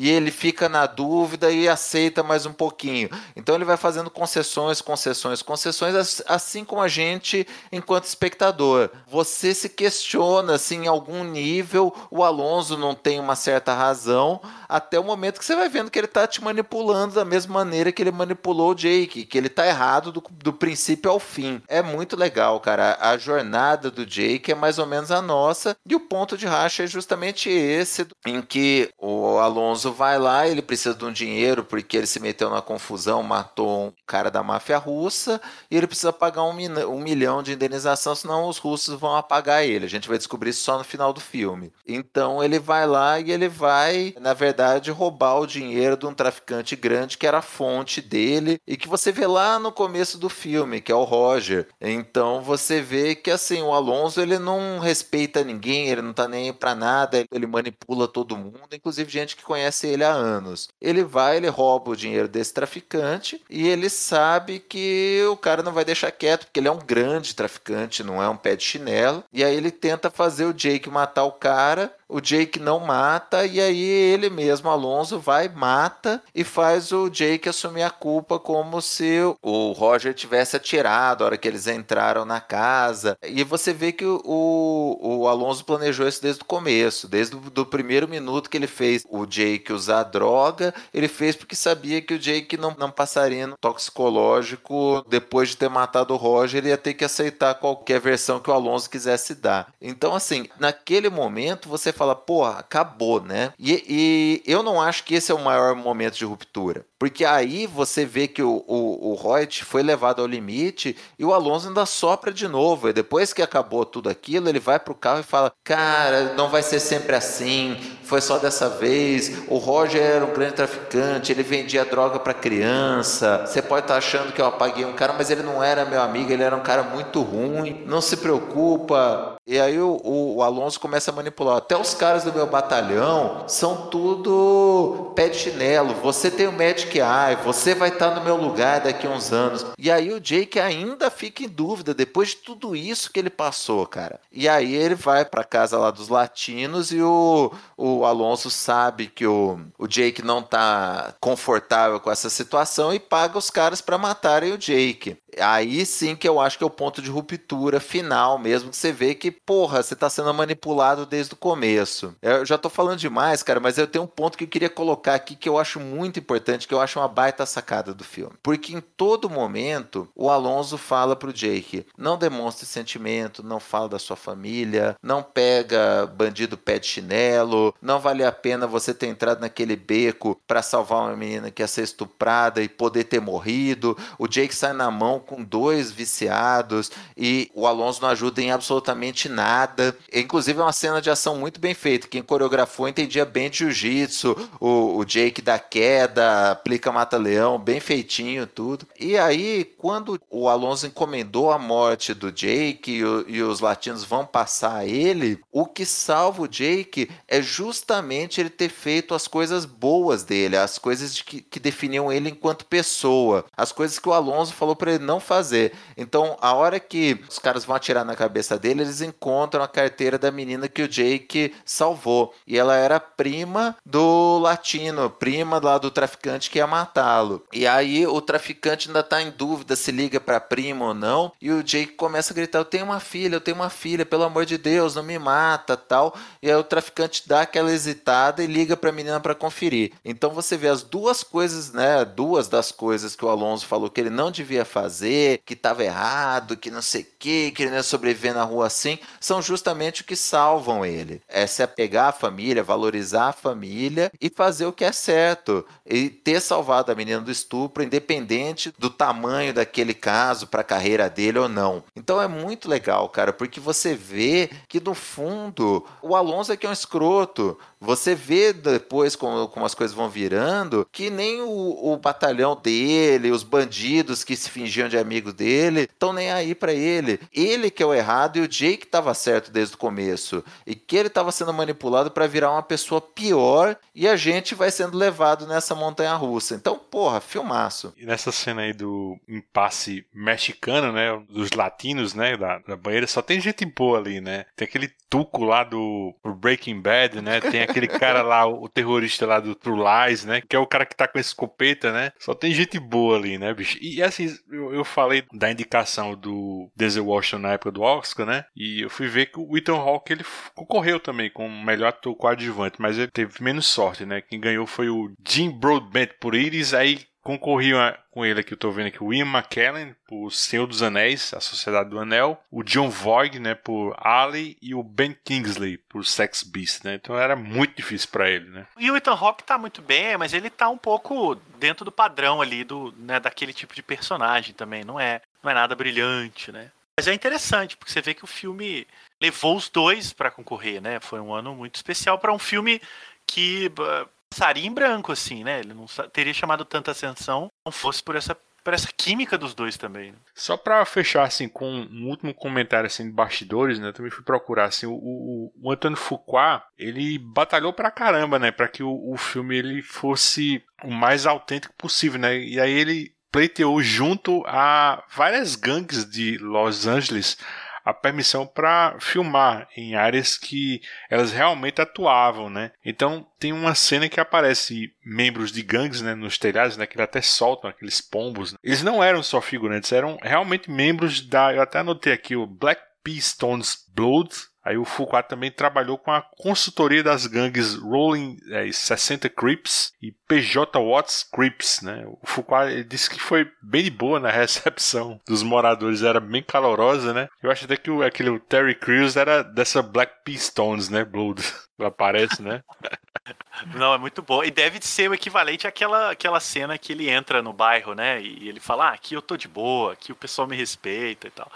Speaker 5: E ele fica na dúvida e aceita mais um pouquinho. Então ele vai fazendo concessões, concessões, concessões, assim como a gente enquanto espectador. Você se questiona se em algum nível o Alonso não tem uma certa razão, até o momento que você vai vendo que ele está te manipulando da mesma maneira que ele manipulou o Jake, que ele está errado do, do princípio ao fim. É muito legal, cara. A jornada do Jake é mais ou menos a nossa, e o ponto de racha é justamente esse, em que o Alonso vai lá, ele precisa de um dinheiro porque ele se meteu na confusão, matou um cara da máfia russa, e ele precisa pagar um, um milhão de indenização, senão os russos vão apagar ele. A gente vai descobrir isso só no final do filme. Então ele vai lá e ele vai, na verdade, verdade, roubar o dinheiro de um traficante grande que era a fonte dele e que você vê lá no começo do filme, que é o Roger. Então você vê que assim, o Alonso ele não respeita ninguém, ele não tá nem pra nada, ele manipula todo mundo, inclusive gente que conhece ele há anos. Ele vai, ele rouba o dinheiro desse traficante e ele sabe que o cara não vai deixar quieto, porque ele é um grande traficante, não é um pé de chinelo. E aí ele tenta fazer o Jake matar o cara o Jake não mata e aí ele mesmo, Alonso, vai, mata e faz o Jake assumir a culpa como se o Roger tivesse atirado a hora que eles entraram na casa. E você vê que o, o Alonso planejou isso desde o começo, desde o primeiro minuto que ele fez o Jake usar droga, ele fez porque sabia que o Jake não, não passaria no toxicológico depois de ter matado o Roger, ele ia ter que aceitar qualquer versão que o Alonso quisesse dar. Então, assim, naquele momento você fala, porra, acabou, né? E, e, eu não acho que esse é o maior momento de ruptura. Porque aí você vê que o, o, o Reut foi levado ao limite e o Alonso ainda sopra de novo. E depois que acabou tudo aquilo, ele vai pro carro e fala: Cara, não vai ser sempre assim, foi só dessa vez. O Roger era um grande traficante, ele vendia droga para criança. Você pode estar tá achando que eu apaguei um cara, mas ele não era meu amigo, ele era um cara muito ruim. Não se preocupa, E aí o, o, o, Alonso começa a manipular. Até os caras do meu batalhão são tudo pé de chinelo. Você tem o Magic Eye, você vai estar no meu lugar daqui a uns anos. E aí o Jake ainda fica em dúvida depois de tudo isso que ele passou, cara. E aí ele vai para casa lá dos latinos e o, o Alonso sabe que o, o Jake não tá confortável com essa situação e paga os caras para matarem o Jake. Aí sim que eu acho que é o ponto de ruptura final mesmo, que você vê que, porra, você tá sendo manipulado desde o começo. Eu já tô falando demais, cara, mas eu tenho um ponto que eu queria colocar aqui que eu acho muito importante, que eu acho uma baita sacada do filme. Porque em todo momento, o Alonso fala pro Jake, não demonstre sentimento, não fala da sua família, não pega bandido pé de chinelo, não vale a pena você ter entrado naquele beco para salvar uma menina que ia ser estuprada e poder ter morrido. O Jake sai na mão com dois viciados e o Alonso não ajuda em absolutamente nada. Inclusive é uma cena de ação muito bem feita. Quem coreografou entendia bem de jiu-jitsu, o, o Jake da queda, aplica mata-leão, bem feitinho tudo. E aí, quando o Alonso encomendou a morte do Jake e, o, e os latinos vão passar ele, o que salva o Jake é justamente ele ter feito as coisas boas dele, as coisas de que, que definiam ele enquanto pessoa, as coisas que o Alonso falou para ele não fazer. Então, a hora que os caras vão atirar na cabeça dele, eles encontram a carteira da menina que o Jake salvou. E ela era prima do latino, prima lá do traficante que ia matá-lo. E aí o traficante ainda tá em dúvida se liga pra prima ou não. E o Jake começa a gritar: Eu tenho uma filha, eu tenho uma filha, pelo amor de Deus, não me mata tal. E aí o traficante dá aquela hesitada e liga pra menina para conferir. Então você vê as duas coisas, né? Duas das coisas que o Alonso falou que ele não devia fazer fazer, que estava errado, que não sei o que, que ele não ia sobreviver na rua assim, são justamente o que salvam ele. É se apegar à família, valorizar a família e fazer o que é certo. E ter salvado a menina do estupro, independente do tamanho daquele caso para a carreira dele ou não. Então é muito legal, cara, porque você vê que no fundo o Alonso é que é um escroto. Você vê depois como, como as coisas vão virando que nem o, o batalhão dele, os bandidos que se fingiam de amigo dele, estão nem aí para ele. Ele que é o errado e o Jake estava certo desde o começo. E que ele estava sendo manipulado para virar uma pessoa pior e a gente vai sendo levado nessa montanha russa. Então, porra, filmaço.
Speaker 3: E nessa cena aí do impasse mexicano, né? Dos latinos, né? Da, da banheira, só tem gente boa ali, né? Tem aquele tuco lá do Breaking Bad, né? Tem aquele cara lá, o terrorista lá do True Lies, né? Que é o cara que tá com essa escopeta, né? Só tem gente boa ali, né, bicho? E assim, eu, eu falei da indicação do Denzel Washington na época do Oscar, né? E eu fui ver que o Ethan Hawke ele concorreu também com o melhor ator coadjuvante, mas ele teve menos sorte, né? Quem ganhou foi o Jim Broadbent por Iris, aí concorriam com ele aqui, eu tô vendo aqui, o Ian McKellen por Senhor dos Anéis, A Sociedade do Anel, o John Voight, né, por Ali e o Ben Kingsley por Sex Beast, né? Então era muito difícil para ele, né?
Speaker 4: E o Ethan Hawke tá muito bem, mas ele tá um pouco dentro do padrão ali do, né, daquele tipo de personagem também, não é, não é nada brilhante, né? Mas é interessante, porque você vê que o filme levou os dois para concorrer, né? Foi um ano muito especial para um filme que passaria em branco, assim, né? Ele não teria chamado tanta atenção não fosse por essa por essa química dos dois também. Né?
Speaker 3: Só para fechar assim com um último comentário assim de bastidores, né? Também fui procurar assim o, o, o Antônio Fuqua, ele batalhou pra caramba, né, para que o, o filme ele fosse o mais autêntico possível, né? E aí ele pleiteou junto a várias gangues de Los Angeles a permissão para filmar em áreas que elas realmente atuavam, né? Então tem uma cena que aparece membros de gangues, né, nos telhados, né, que eles até soltam aqueles pombos. Eles não eram só figurantes, eram realmente membros da, eu até anotei aqui o Black Pistons Blood, Aí o Foucault também trabalhou com a consultoria das gangues Rolling é, 60 Crips e PJ Watts Crips, né? O Foucault disse que foi bem de boa na recepção dos moradores, era bem calorosa, né? Eu acho até que o, aquele Terry Crews era dessa Black Pistons, né? Blood. Aparece, né?
Speaker 4: Não, é muito bom. E deve ser o equivalente àquela, àquela cena que ele entra no bairro, né? E ele fala: ah, aqui eu tô de boa, aqui o pessoal me respeita e tal.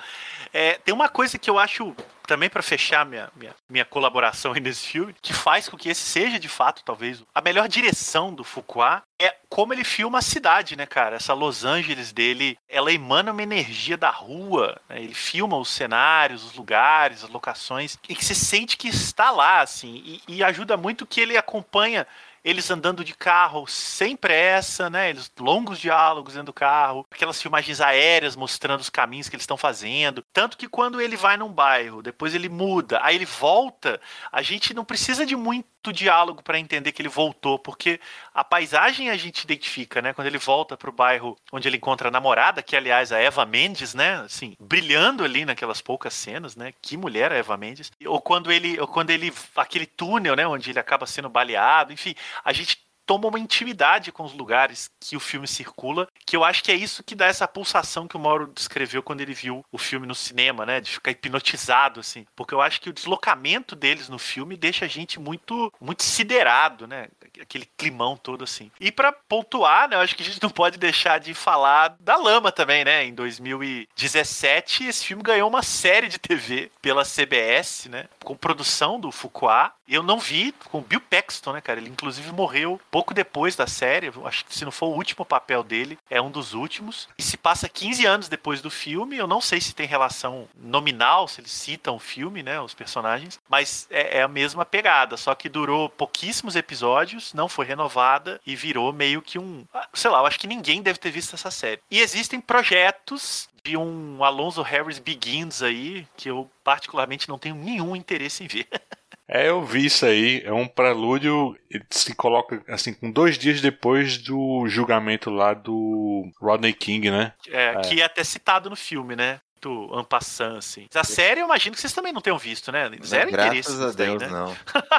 Speaker 4: É, tem uma coisa que eu acho também para fechar minha, minha, minha colaboração aí nesse filme, que faz com que esse seja de fato, talvez, a melhor direção do Fuqua é como ele filma a cidade, né, cara? Essa Los Angeles dele, ela emana uma energia da rua, né? ele filma os cenários, os lugares, as locações, e que se sente que está lá, assim, e, e ajuda muito que ele acompanha eles andando de carro sem pressa, né? Eles longos diálogos dentro do carro, aquelas filmagens aéreas mostrando os caminhos que eles estão fazendo. Tanto que quando ele vai num bairro, depois ele muda, aí ele volta, a gente não precisa de muito diálogo para entender que ele voltou, porque a paisagem a gente identifica, né? Quando ele volta pro bairro onde ele encontra a namorada, que aliás a Eva Mendes, né? Assim, brilhando ali naquelas poucas cenas, né? Que mulher a Eva Mendes. Ou quando ele, ou quando ele aquele túnel, né, onde ele acaba sendo baleado, enfim, a gente toma uma intimidade com os lugares que o filme circula, que eu acho que é isso que dá essa pulsação que o Mauro descreveu quando ele viu o filme no cinema, né, de ficar hipnotizado assim, porque eu acho que o deslocamento deles no filme deixa a gente muito muito siderado, né, aquele climão todo assim. E para pontuar, né, eu acho que a gente não pode deixar de falar da Lama também, né? Em 2017, esse filme ganhou uma série de TV pela CBS, né, com produção do Fuqua. Eu não vi com o Bill Paxton, né, cara? Ele inclusive morreu pouco depois da série, acho que se não for o último papel dele, é um dos últimos. E se passa 15 anos depois do filme, eu não sei se tem relação nominal, se eles citam o filme, né, os personagens, mas é, é a mesma pegada, só que durou pouquíssimos episódios, não foi renovada e virou meio que um, ah, sei lá, eu acho que ninguém deve ter visto essa série. E existem projetos de um Alonso Harris Begins aí, que eu particularmente não tenho nenhum interesse em ver.
Speaker 3: É, eu vi isso aí. É um prelúdio. Se coloca assim, com dois dias depois do julgamento lá do Rodney King, né?
Speaker 4: É, é. que é até citado no filme, né? Do Ampassan, assim. A série eu imagino que vocês também não tenham visto, né?
Speaker 5: Zero não, interesse. Graças a Deus, daí, né? não.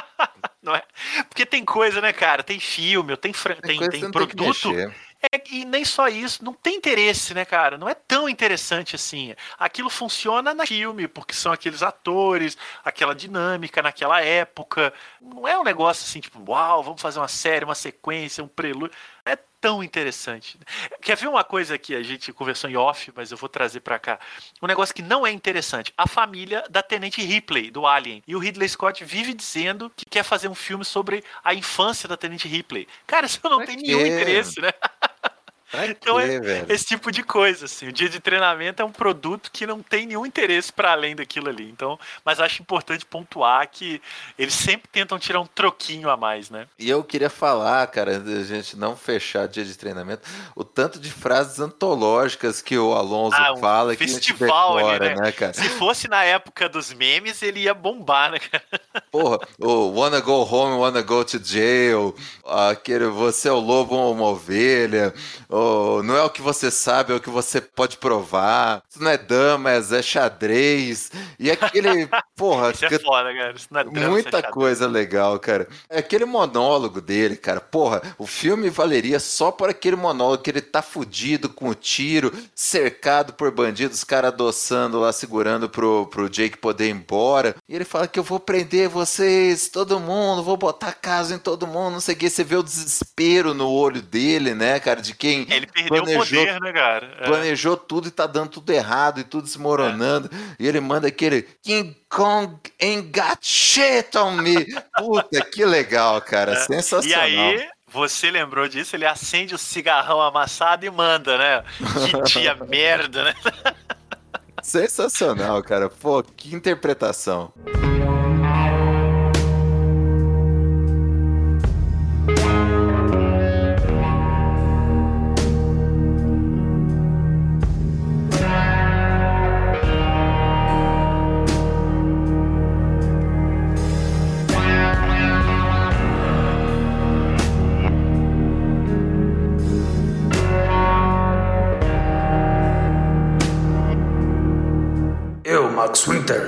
Speaker 4: não é? Porque tem coisa, né, cara? Tem filme, tem, tem, tem, tem produto. É, e nem só isso, não tem interesse, né, cara? Não é tão interessante assim. Aquilo funciona no filme, porque são aqueles atores, aquela dinâmica naquela época. Não é um negócio assim, tipo, uau, vamos fazer uma série, uma sequência, um prelúdio. Não é tão interessante. Quer ver uma coisa que a gente conversou em off, mas eu vou trazer para cá. Um negócio que não é interessante. A família da Tenente Ripley, do Alien. E o Ridley Scott vive dizendo que quer fazer um filme sobre a infância da Tenente Ripley. Cara, isso não pra tem quê? nenhum interesse, né? então é velho? esse tipo de coisa, assim. O dia de treinamento é um produto que não tem nenhum interesse para além daquilo ali. Então, mas acho importante pontuar que eles sempre tentam tirar um troquinho a mais, né?
Speaker 5: E eu queria falar, cara, a gente não fechar dia de treinamento, o tanto de frases antológicas que o Alonso ah, um fala
Speaker 4: festival que a gente decora, ali, né? né, cara? Se fosse na época dos memes, ele ia bombar, né, cara?
Speaker 5: Porra, o wanna go home, wanna go to jail, aquele você é o lobo ou uma ovelha, não é o que você sabe, é o que você pode provar. Isso não é dama, é xadrez. E aquele, porra,
Speaker 4: Isso é foda, cara. Isso não é
Speaker 5: dama, muita é coisa legal, cara. É aquele monólogo dele, cara. Porra, o filme valeria só por aquele monólogo que ele tá fudido com o tiro, cercado por bandidos, os caras adoçando lá, segurando pro, pro Jake poder ir embora. E ele fala que eu vou prender vocês, todo mundo, vou botar caso em todo mundo, não sei o que. Você vê o desespero no olho dele, né, cara, de quem
Speaker 4: ele perdeu planejou, o poder, né, cara?
Speaker 5: É. Planejou tudo e tá dando tudo errado e tudo desmoronando. É. E ele manda aquele King Kong ain't shit on me. Puta, que legal, cara. É. Sensacional.
Speaker 4: E aí, você lembrou disso? Ele acende o cigarrão amassado e manda, né? Que dia merda, né?
Speaker 5: Sensacional, cara. Pô, que interpretação.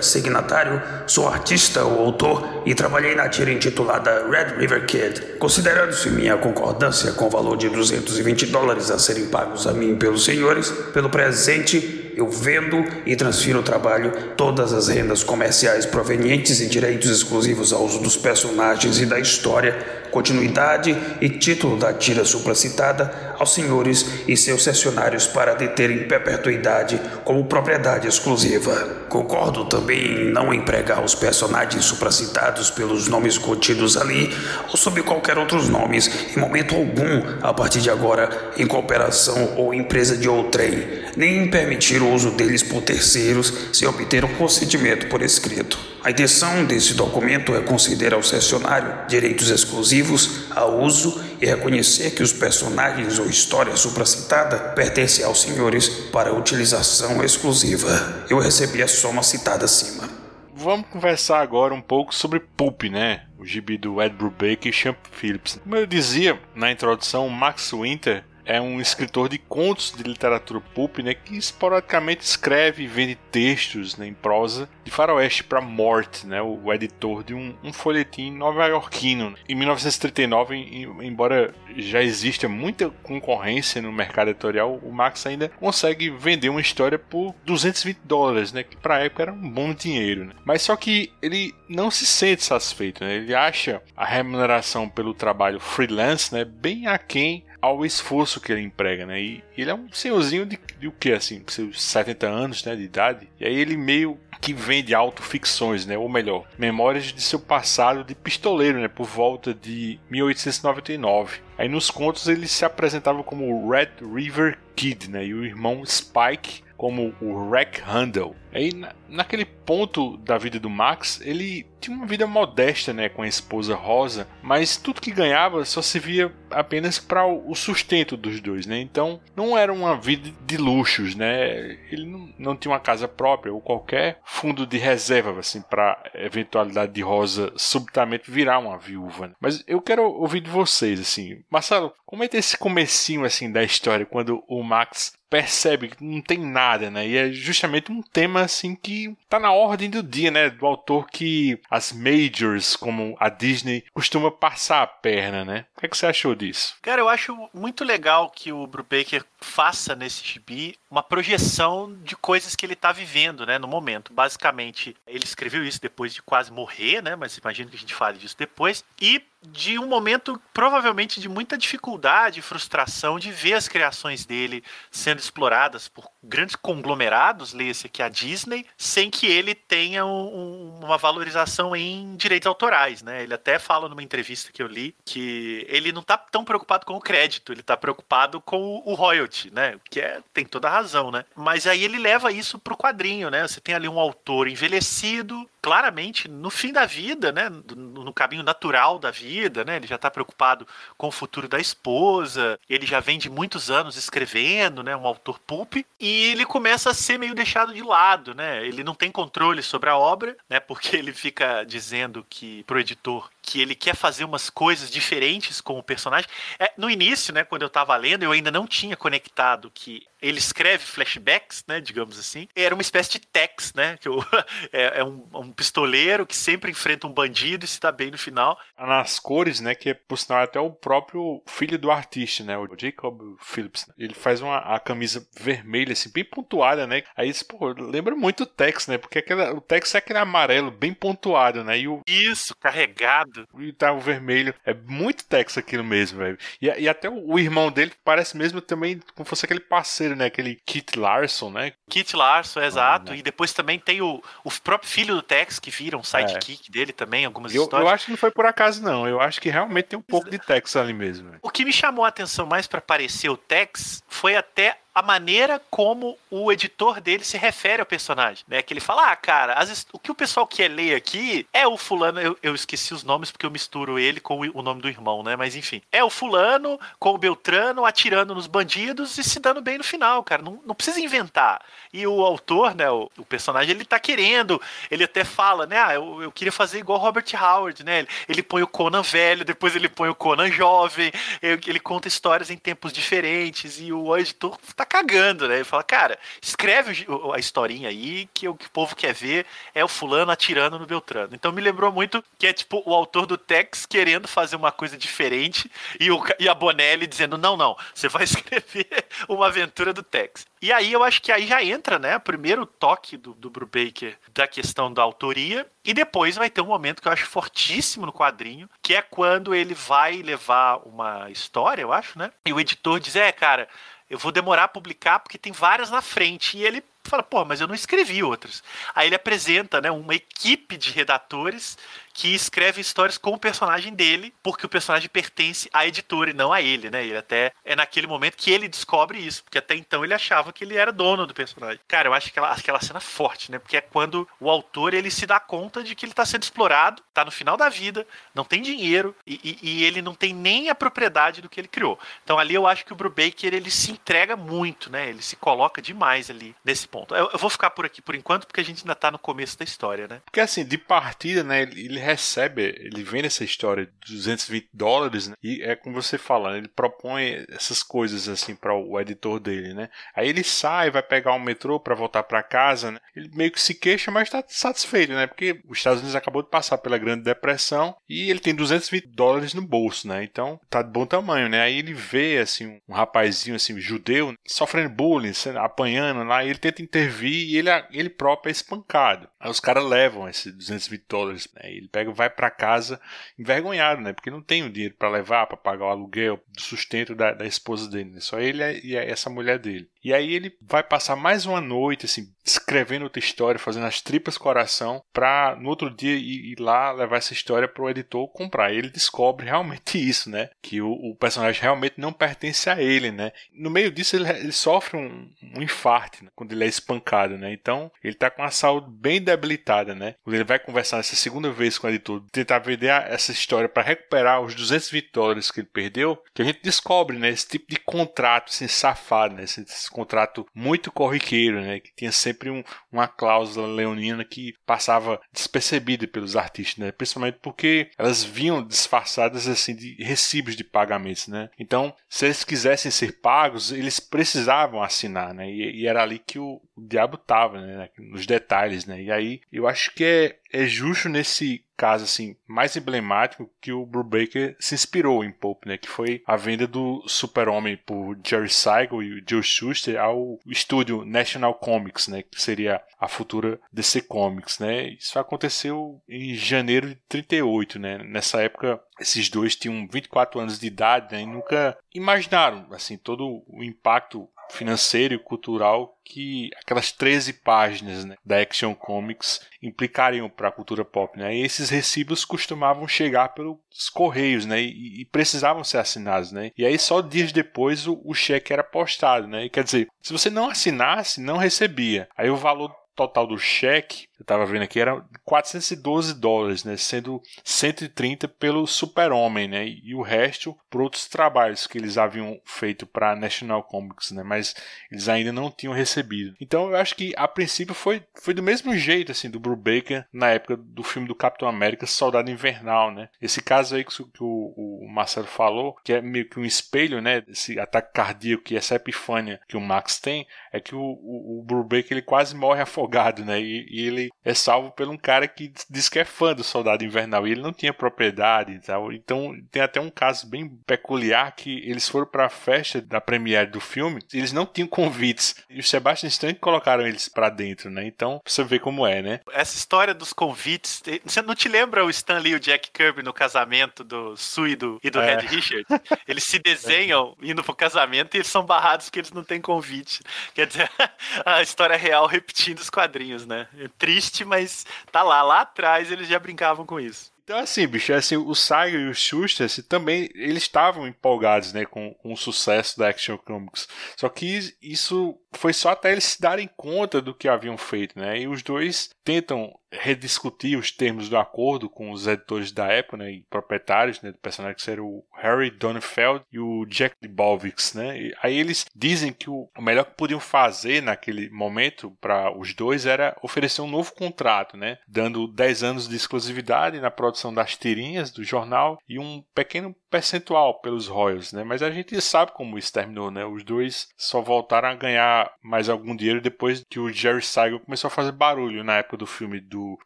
Speaker 7: Signatário, sou artista ou autor e trabalhei na tira intitulada Red River Kid. Considerando-se minha concordância com o valor de 220 dólares a serem pagos a mim pelos senhores, pelo presente Eu vendo e transfiro o trabalho, todas as rendas comerciais provenientes e direitos exclusivos ao uso dos personagens e da história continuidade e título da tira supracitada aos senhores e seus cessionários para deterem perpetuidade como propriedade exclusiva. Concordo também em não empregar os personagens supracitados pelos nomes contidos ali ou sob qualquer outros nomes em momento algum a partir de agora em cooperação ou empresa de outrem, nem em permitir uso deles por terceiros sem obter o consentimento por escrito. A intenção desse documento é conceder ao cessionário direitos exclusivos ao uso e reconhecer que os personagens ou história supracitada pertencem aos senhores para utilização exclusiva. Eu recebi a soma citada acima.
Speaker 3: Vamos conversar agora um pouco sobre Pulp, né? O gibi do Ed Brubaker e Champ Phillips. Como eu dizia na introdução, Max Winter é um escritor de contos de literatura pulp, né, que esporadicamente escreve e vende textos né, em prosa de faroeste para Mort, né, o, o, editor de um, um folhetim nova-iorquino. Em 1939, em, embora já exista muita concorrência no mercado editorial, o Max ainda consegue vender uma história por 220 dólares, né, que para a época era um bom dinheiro. Né. Mas só que ele não se sente satisfeito, né, ele acha a remuneração pelo trabalho freelance né, bem aquém ao esforço que ele emprega, né? E ele é um senhorzinho de, de o que, assim, seus 70 anos né, de idade. E aí ele meio que vende autoficções, né? Ou melhor, memórias de seu passado de pistoleiro, né? Por volta de 1899. Aí nos contos ele se apresentava como Red River Kid, né? E o irmão Spike como o Rack Handle. Aí naquele ponto da vida do Max, ele tinha uma vida modesta, né, com a esposa Rosa, mas tudo que ganhava só servia apenas para o sustento dos dois, né? Então, não era uma vida de luxos, né? Ele não, não tinha uma casa própria ou qualquer fundo de reserva assim para eventualidade de Rosa subitamente virar uma viúva. Né? Mas eu quero ouvir de vocês assim, Marcelo, comenta esse comecinho assim da história quando o Max percebe que não tem nada, né? E é justamente um tema assim que tá na ordem do dia, né? Do autor que as majors, como a Disney, costuma passar a perna, né? O que, é que você achou disso?
Speaker 4: Cara, eu acho muito legal que o Brubaker faça nesse gibi uma projeção de coisas que ele está vivendo, né, no momento. Basicamente, ele escreveu isso depois de quase morrer, né, mas imagino que a gente fale disso depois, e de um momento provavelmente de muita dificuldade e frustração de ver as criações dele sendo exploradas por grandes conglomerados, leia-se aqui a Disney, sem que ele tenha um, uma valorização em direitos autorais, né? Ele até fala numa entrevista que eu li que ele não está tão preocupado com o crédito, ele está preocupado com o royalty, né? Que é, tem toda a razão, né? Mas aí ele leva isso pro quadrinho, né? Você tem ali um autor envelhecido, claramente no fim da vida, né? No caminho natural da vida, né? Ele já está preocupado com o futuro da esposa, ele já vem de muitos anos escrevendo, né? Um autor pulp, e ele começa a ser meio deixado de lado, né? Ele não tem controle sobre a obra, né? Porque ele fica dizendo que pro editor que ele quer fazer umas coisas diferentes com o personagem. É, no início, né, quando eu estava lendo, eu ainda não tinha conectado que ele escreve flashbacks, né, digamos assim. Era uma espécie de Tex, né, que eu, é, é um, um, pistoleiro que sempre enfrenta um bandido e se dá bem no final.
Speaker 3: Nas cores, né, que é, por sinal, até o próprio filho do artista, né, o Jacob Phillips. Ele faz uma a camisa vermelha, assim, bem pontuada, né. Aí, pô, lembra muito o Tex, né, porque aquela, o Tex é aquele amarelo bem pontuado, né, e o...
Speaker 4: Isso, carregado
Speaker 3: e tá o vermelho. É muito Tex aquilo mesmo, velho. E, e, até o, o, irmão dele parece mesmo também como fosse aquele parceiro, né? Aquele Kit Larson, né?
Speaker 4: Kit Larson, ah, exato. Né? E depois também tem o, o próprio filho do Tex que vira um sidekick é. dele também, algumas
Speaker 3: eu,
Speaker 4: histórias.
Speaker 3: Eu acho que não foi por acaso, não. Eu acho que realmente tem um pouco de Tex ali mesmo. Véio.
Speaker 4: O que me chamou a atenção mais para aparecer o Tex foi até a maneira como o editor dele se refere ao personagem, né? Que ele fala, ah, cara, o que o pessoal quer ler aqui é o fulano, eu, eu, esqueci os nomes porque eu misturo ele com o, o, nome do irmão, né? Mas enfim, é o fulano com o Beltrano atirando nos bandidos e se dando bem no final, cara. Não, não precisa inventar. E o autor, né, o, o, personagem, ele tá querendo, ele até fala, né, ah, eu, eu queria fazer igual Robert Howard, né? Ele, ele põe o Conan velho, depois ele põe o Conan jovem, ele, ele conta histórias em tempos diferentes e o editor tá tá cagando, né? Ele fala, cara, escreve a historinha aí que o que o povo quer ver é o fulano atirando no Beltrano. Então me lembrou muito que é tipo o autor do Tex querendo fazer uma coisa diferente e, o, e a Bonelli dizendo, não, não, você vai escrever uma aventura do Tex. E aí eu acho que aí já entra, né, o primeiro toque do, do Brubaker da questão da autoria, e depois vai ter um momento que eu acho fortíssimo no quadrinho, que é quando ele vai levar uma história, eu acho, né? E o editor diz: É, cara, eu vou demorar a publicar porque tem várias na frente. E ele fala, pô, mas eu não escrevi outras. Aí ele apresenta, né, uma equipe de redatores que escreve histórias com o personagem dele, porque o personagem pertence à editora e não a ele, né? Ele até é naquele momento que ele descobre isso, porque até então ele achava que ele era dono do personagem. Cara, eu acho aquela, aquela cena forte, né? Porque é quando o autor ele se dá conta de que ele está sendo explorado, tá no final da vida, não tem dinheiro e, e, e, ele não tem nem a propriedade do que ele criou. Então ali eu acho que o Brubaker ele se entrega muito, né? Ele se coloca demais ali nesse ponto. Eu, eu vou ficar por aqui por enquanto, porque a gente ainda tá no começo da história, né?
Speaker 3: Porque assim, de partida, né? Ele recebe, ele vende essa história de 220 dólares, né? E é como você fala, né? ele propõe essas coisas assim para o editor dele, né? Aí ele sai, vai pegar um metrô para voltar para casa, né? Ele meio que se queixa, mas está satisfeito, né? Porque os Estados Unidos acabou de passar pela Grande Depressão e ele tem 220 dólares no bolso, né? Então tá de bom tamanho, né? Aí ele vê assim um rapazinho assim judeu sofrendo bullying, apanhando lá, e ele tenta intervir e ele ele próprio é espancado. Aí os caras levam esses 220 dólares, né? Ele pega vai para casa envergonhado, né? Porque não tem o dinheiro para levar, para pagar o aluguel, do sustento da, da esposa dele, né? Só ele e essa mulher dele. E aí ele vai passar mais uma noite, assim, escrevendo outra história, fazendo as tripas coração, para no outro dia ir, ir lá levar essa história pro editor comprar. E ele descobre realmente isso, né? Que o, o, personagem realmente não pertence a ele, né? No meio disso ele, ele sofre um, um infarto né? quando ele é espancado, né? Então ele tá com a saúde bem debilitada, né? Quando ele vai conversar essa segunda vez com o editor, tentar vender essa história para recuperar os 200 vitórias que ele perdeu, que a gente descobre, né? Esse tipo de contrato assim, safado, né? Esse, esse contrato muito corriqueiro, né? Que tinha sempre um, uma cláusula leonina que passava despercebida pelos artistas, né? Principalmente porque elas vinham disfarçadas assim de recibos de pagamentos, né? Então, se eles quisessem ser pagos, eles precisavam assinar, né? E, e era ali que o, o diabo tava, né? Nos detalhes, né? E aí eu acho que é, é justo nesse caso assim mais emblemático que o Brubaker se inspirou em Pope, né, que foi a venda do Super-Homem por Jerry Siegel e Joe Shuster ao estúdio National Comics, né, que seria a futura DC Comics, né? Isso aconteceu em janeiro de 38, né? Nessa época esses dois tinham 24 anos de idade né, e nunca imaginaram assim todo o impacto financeiro e cultural que aquelas 13 páginas né, da Action Comics implicariam para a cultura pop. Né? E esses recibos costumavam chegar pelos correios né? E, e, precisavam ser assinados. Né? E aí só dias depois o, o cheque era postado. Né? E, quer dizer, se você não assinasse, não recebia. Aí o valor total do cheque, eu estava vendo aqui, era 412 dólares, né, sendo 130 pelo Super-Homem, né, e o resto por outros trabalhos que eles haviam feito para National Comics, né, mas eles ainda não tinham recebido. Então eu acho que a princípio foi, foi do mesmo jeito assim do Brubaker na época do filme do Capitão América, Soldado Invernal, né. Esse caso aí que, que o, o, Marcelo falou, que é meio que um espelho, né, esse ataque cardíaco e essa epifânia que o Max tem, é que o, o, o Brubaker ele quase morre afogado, né, e, e ele é salvo por um cara que diz que é fã do Soldado Invernal e ele não tinha propriedade e tal. Então tem até um caso bem peculiar que eles foram para a festa da premiere do filme, eles não tinham convites e o Sebastian Stan colocaram eles para dentro, né? Então você vê como é, né?
Speaker 4: Essa história dos convites, você não te lembra o Stan Lee e o Jack Kirby no casamento do Sue e do, e do é. Red Richards? Eles se desenham indo pro casamento e eles são barrados porque eles não têm convite. Quer dizer, a história real repetindo os quadrinhos, né? É triste, mas tá lá. Lá atrás eles já brincavam com isso.
Speaker 3: Então, assim, bicho, assim, o Saigo e o Schuster assim, também eles estavam empolgados né, com, com o sucesso da Action Comics. Só que isso foi só até eles se darem conta do que haviam feito, né? E os dois tentam rediscutir os termos do acordo com os editores da época, né, e proprietários, né, do personagem que seriam o Harry Donenfeld e o Jack Bolvix, né? E aí eles dizem que o melhor que podiam fazer naquele momento para os dois era oferecer um novo contrato, né, dando 10 anos de exclusividade na produção das tirinhas do jornal e um pequeno percentual pelos royals, né? Mas a gente sabe como isso terminou, né? Os dois só voltaram a ganhar mais algum dinheiro depois que o Jerry Siegel começou a fazer barulho na época do filme do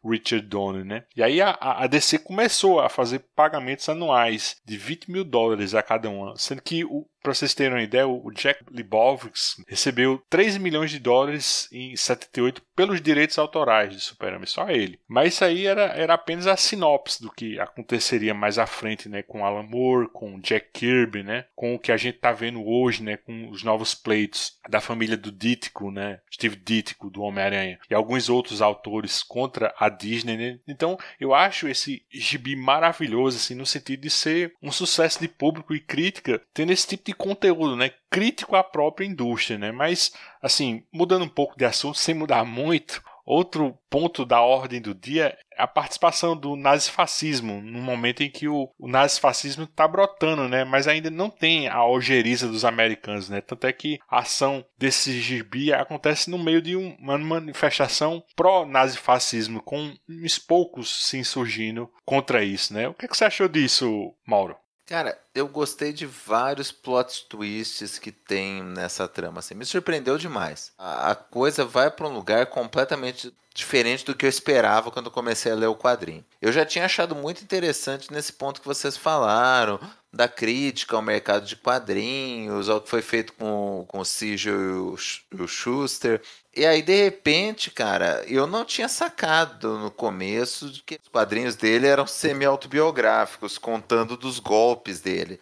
Speaker 3: Richard Donner, né? E aí a, a DC começou a fazer pagamentos anuais de 20 mil dólares a cada um, sendo que o para vocês terem uma ideia, o Jack Lebowski recebeu 3 milhões de dólares em 78 pelos direitos autorais de Super-Homem, só ele. Mas isso aí era, era apenas a sinopse do que aconteceria mais à frente, né, com Alan Moore, com Jack Kirby, né, com o que a gente está vendo hoje, né, com os novos plates da família do Ditko, né, Steve Ditko do Homem-Aranha e alguns outros autores contra a Disney, né? Então, eu acho esse gibi maravilhoso assim no sentido de ser um sucesso de público e crítica, tendo esse tipo de conteúdo, né? Crítico à própria indústria, né? Mas, assim, mudando um pouco de assunto, sem mudar muito, Outro ponto da ordem do dia é a participação do nazifascismo, no momento em que o, o nazifascismo está brotando, né? mas ainda não tem a algeriza dos americanos. Né? Tanto é que a ação desse gibi acontece no meio de uma manifestação pró-nazifascismo, com uns poucos se insurgindo contra isso. Né? O que, é que você achou disso, Mauro?
Speaker 5: Cara, eu gostei de vários plot twists que tem nessa trama. Assim, me surpreendeu demais. A, a coisa vai para um lugar completamente diferente do que eu esperava quando comecei a ler o quadrinho. Eu já tinha achado muito interessante nesse ponto que vocês falaram, da crítica ao mercado de quadrinhos, ao que foi feito com, com o Sigel e o, o Schuster. E aí, de repente, cara, eu não tinha sacado no começo de que os quadrinhos dele eram semi-autobiográficos, contando dos golpes dele.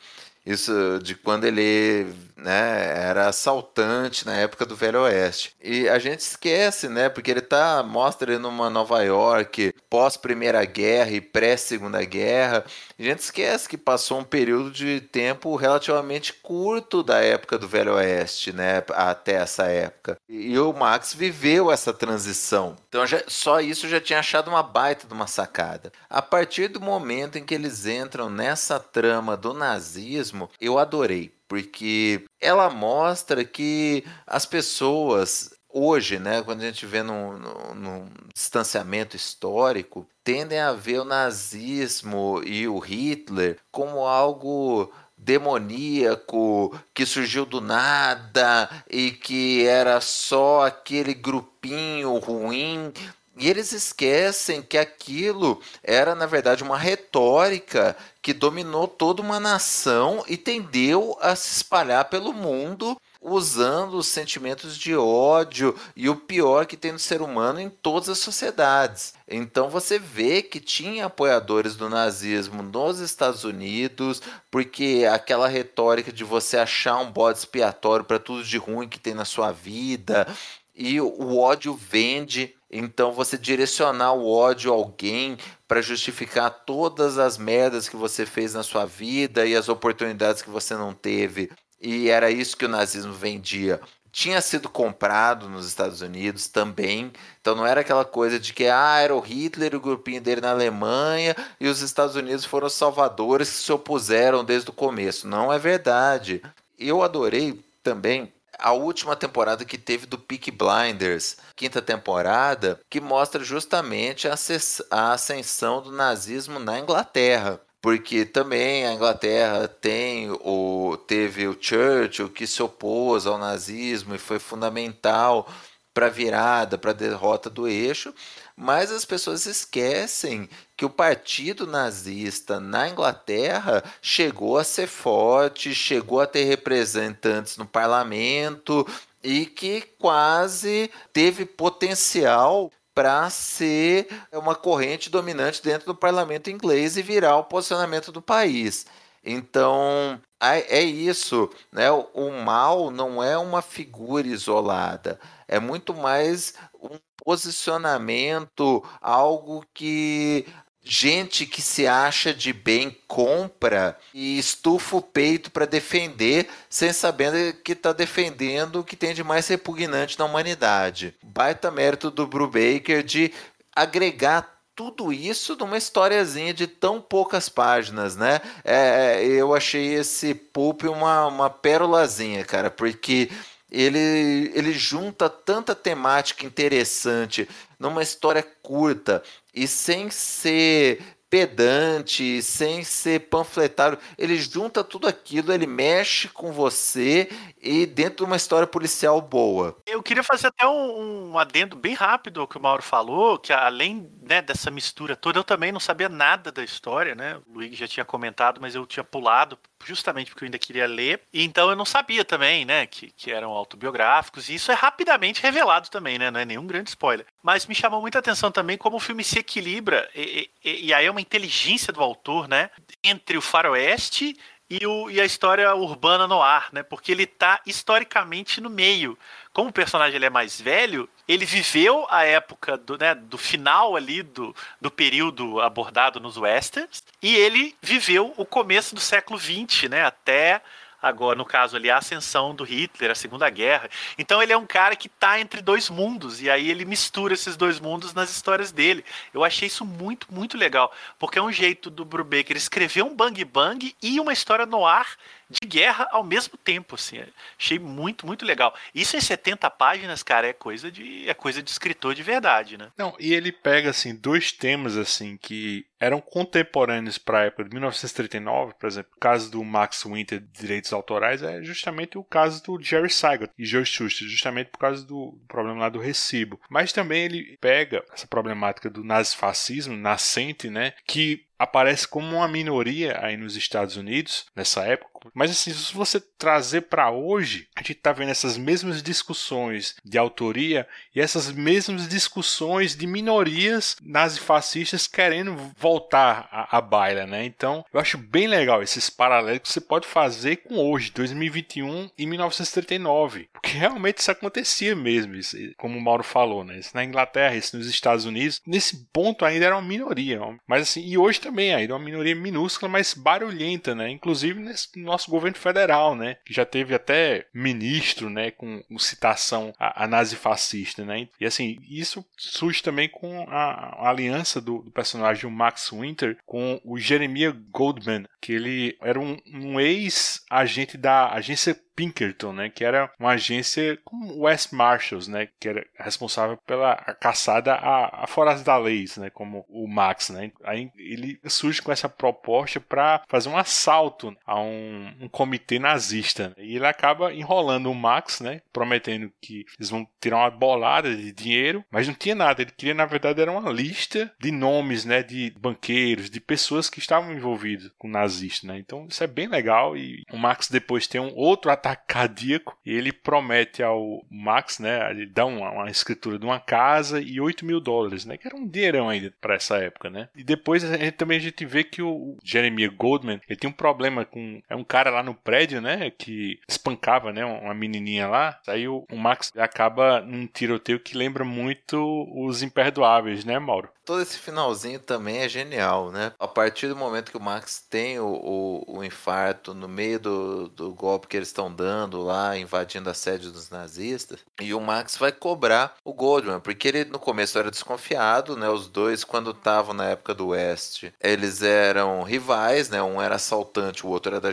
Speaker 5: Isso de quando ele né, era assaltante na época do Velho Oeste. E a gente esquece, né? Porque ele tá mostra ele numa Nova York pós Primeira Guerra e pré Segunda Guerra. A gente esquece que passou um período de tempo relativamente curto da época do Velho Oeste, né? Até essa época. E o Max viveu essa transição. Então já, só isso já tinha achado uma baita de uma sacada. A partir do momento em que eles entram nessa trama do nazismo, eu adorei porque ela mostra que as pessoas hoje, né, quando a gente vê num, num, num, distanciamento histórico, tendem a ver o nazismo e o Hitler como algo demoníaco que surgiu do nada e que era só aquele grupinho ruim e eles esquecem que aquilo era, na verdade, uma retórica que dominou toda uma nação e tendeu a se espalhar pelo mundo usando os sentimentos de ódio e o pior que tem no ser humano em todas as sociedades. Então você vê que tinha apoiadores do nazismo nos Estados Unidos, porque aquela retórica de você achar um bode expiatório para tudo de ruim que tem na sua vida, e o ódio vende então, você direcionar o ódio a alguém para justificar todas as merdas que você fez na sua vida e as oportunidades que você não teve, e era isso que o nazismo vendia. Tinha sido comprado nos Estados Unidos também, então não era aquela coisa de que ah, era o Hitler e o grupinho dele na Alemanha e os Estados Unidos foram salvadores que se opuseram desde o começo. Não é verdade. Eu adorei também a última temporada que teve do Peak Blinders, quinta temporada, que mostra justamente a ascensão do nazismo na Inglaterra. Porque também a Inglaterra tem o teve o Churchill que se opôs ao nazismo e foi fundamental para a virada, para a derrota do eixo, mas as pessoas esquecem que o partido nazista na Inglaterra chegou a ser forte, chegou a ter representantes no parlamento e que quase teve potencial para ser uma corrente dominante dentro do parlamento inglês e virar o posicionamento do país. Então, é isso, né? O mal não é uma figura isolada, é muito mais um posicionamento, algo que gente que se acha de bem compra e estufa o peito para defender, sem saber que está defendendo o que tem de mais repugnante na humanidade. Baita mérito do Brubaker de agregar tudo isso numa historiazinha de tão poucas páginas, né? É, eu achei esse pulp uma, uma pérolazinha, cara, porque ele, ele junta tanta temática interessante numa história curta e sem ser pedante, sem ser panfletário. Ele junta tudo aquilo, ele mexe com você e dentro de uma história policial boa.
Speaker 4: Eu queria fazer até um, um adendo bem rápido ao que o Mauro falou, que além né, dessa mistura toda, eu também não sabia nada da história, né? O Luigi já tinha comentado, mas eu tinha pulado justamente porque eu ainda queria ler. E então eu não sabia também, né, que, que eram autobiográficos. E isso é rapidamente revelado também, né? Não é nenhum grande spoiler. Mas me chamou muita atenção também como o filme se equilibra. E, e, e aí é uma inteligência do autor, né? Entre o faroeste e, o, e a história urbana no ar, né? Porque ele está historicamente no meio. Como o personagem ele é mais velho, ele viveu a época do, né, do final ali do, do período abordado nos westerns e ele viveu o começo do século XX, né? Até agora, no caso ali, a ascensão do Hitler, a Segunda Guerra. Então ele é um cara que está entre dois mundos, e aí ele mistura esses dois mundos nas histórias dele. Eu achei isso muito, muito legal, porque é um jeito do Brubaker escrever um bang bang e uma história no ar de guerra ao mesmo tempo, assim. Achei muito, muito legal. Isso em 70 páginas, cara, é coisa de é coisa de escritor de verdade, né?
Speaker 3: Não, e ele pega assim dois temas assim que eram contemporâneos para a época de 1939, por exemplo, o caso do Max Winter de direitos autorais é justamente o caso do Jerry Saigot e Joe Shuster, justamente por causa do problema lá do recibo. Mas também ele pega essa problemática do nazifascismo nascente, né, que aparece como uma minoria aí nos Estados Unidos nessa época. Mas assim, se você trazer para hoje, a gente está vendo essas mesmas discussões de autoria e essas mesmas discussões de minorias nazifascistas querendo voltar à, à baila, né? Então, eu acho bem legal esses paralelos que você pode fazer com hoje, 2021 e 1939, porque realmente isso acontecia mesmo, isso, como o Mauro falou, né? Isso na Inglaterra, isso nos Estados Unidos, nesse ponto ainda era uma minoria, mas assim, e hoje também ainda uma minoria minúscula, mas barulhenta, né? Inclusive nesse nosso governo federal, né? Que já teve até ministro, né? Com, citação a, a nazifascista, né? E assim, isso surge também com a, a aliança do, do, personagem Max Winter com o Jeremiah Goldman, que ele era um, um ex-agente da agência Pinkerton, né, que era uma agência como West Marshals, né, que era responsável pela caçada a, a foras da lei, né, como o Max, né. Aí ele surge com essa proposta para fazer um assalto a um, um comitê nazista e ele acaba enrolando o Max, né, prometendo que eles vão tirar uma bolada de dinheiro, mas não tinha nada. Ele queria na verdade era uma lista de nomes, né, de banqueiros, de pessoas que estavam envolvidos com nazista, né. Então isso é bem legal e o Max depois tem um outro ataque ataque cardíaco. E ele promete ao Max, né? Ele dá uma, uma escritura de uma casa e 8 mil dólares, né? Que era um dinheirão ainda para essa época, né? E depois a gente, também a gente vê que o Jeremy Goldman ele tem um problema com. É um cara lá no prédio, né? Que espancava, né? Uma menininha lá. Aí o, o Max acaba num tiroteio que lembra muito os Imperdoáveis, né, Mauro?
Speaker 5: Todo esse finalzinho também é genial, né? A partir do momento que o Max tem o, o, o infarto no meio do, do golpe que eles estão dando lá, invadindo a sede dos nazistas, e o Max vai cobrar o Goldman, porque ele no começo era desconfiado, né? Os dois, quando estavam na época do Oeste, eles eram rivais, né? Um era assaltante, o outro era da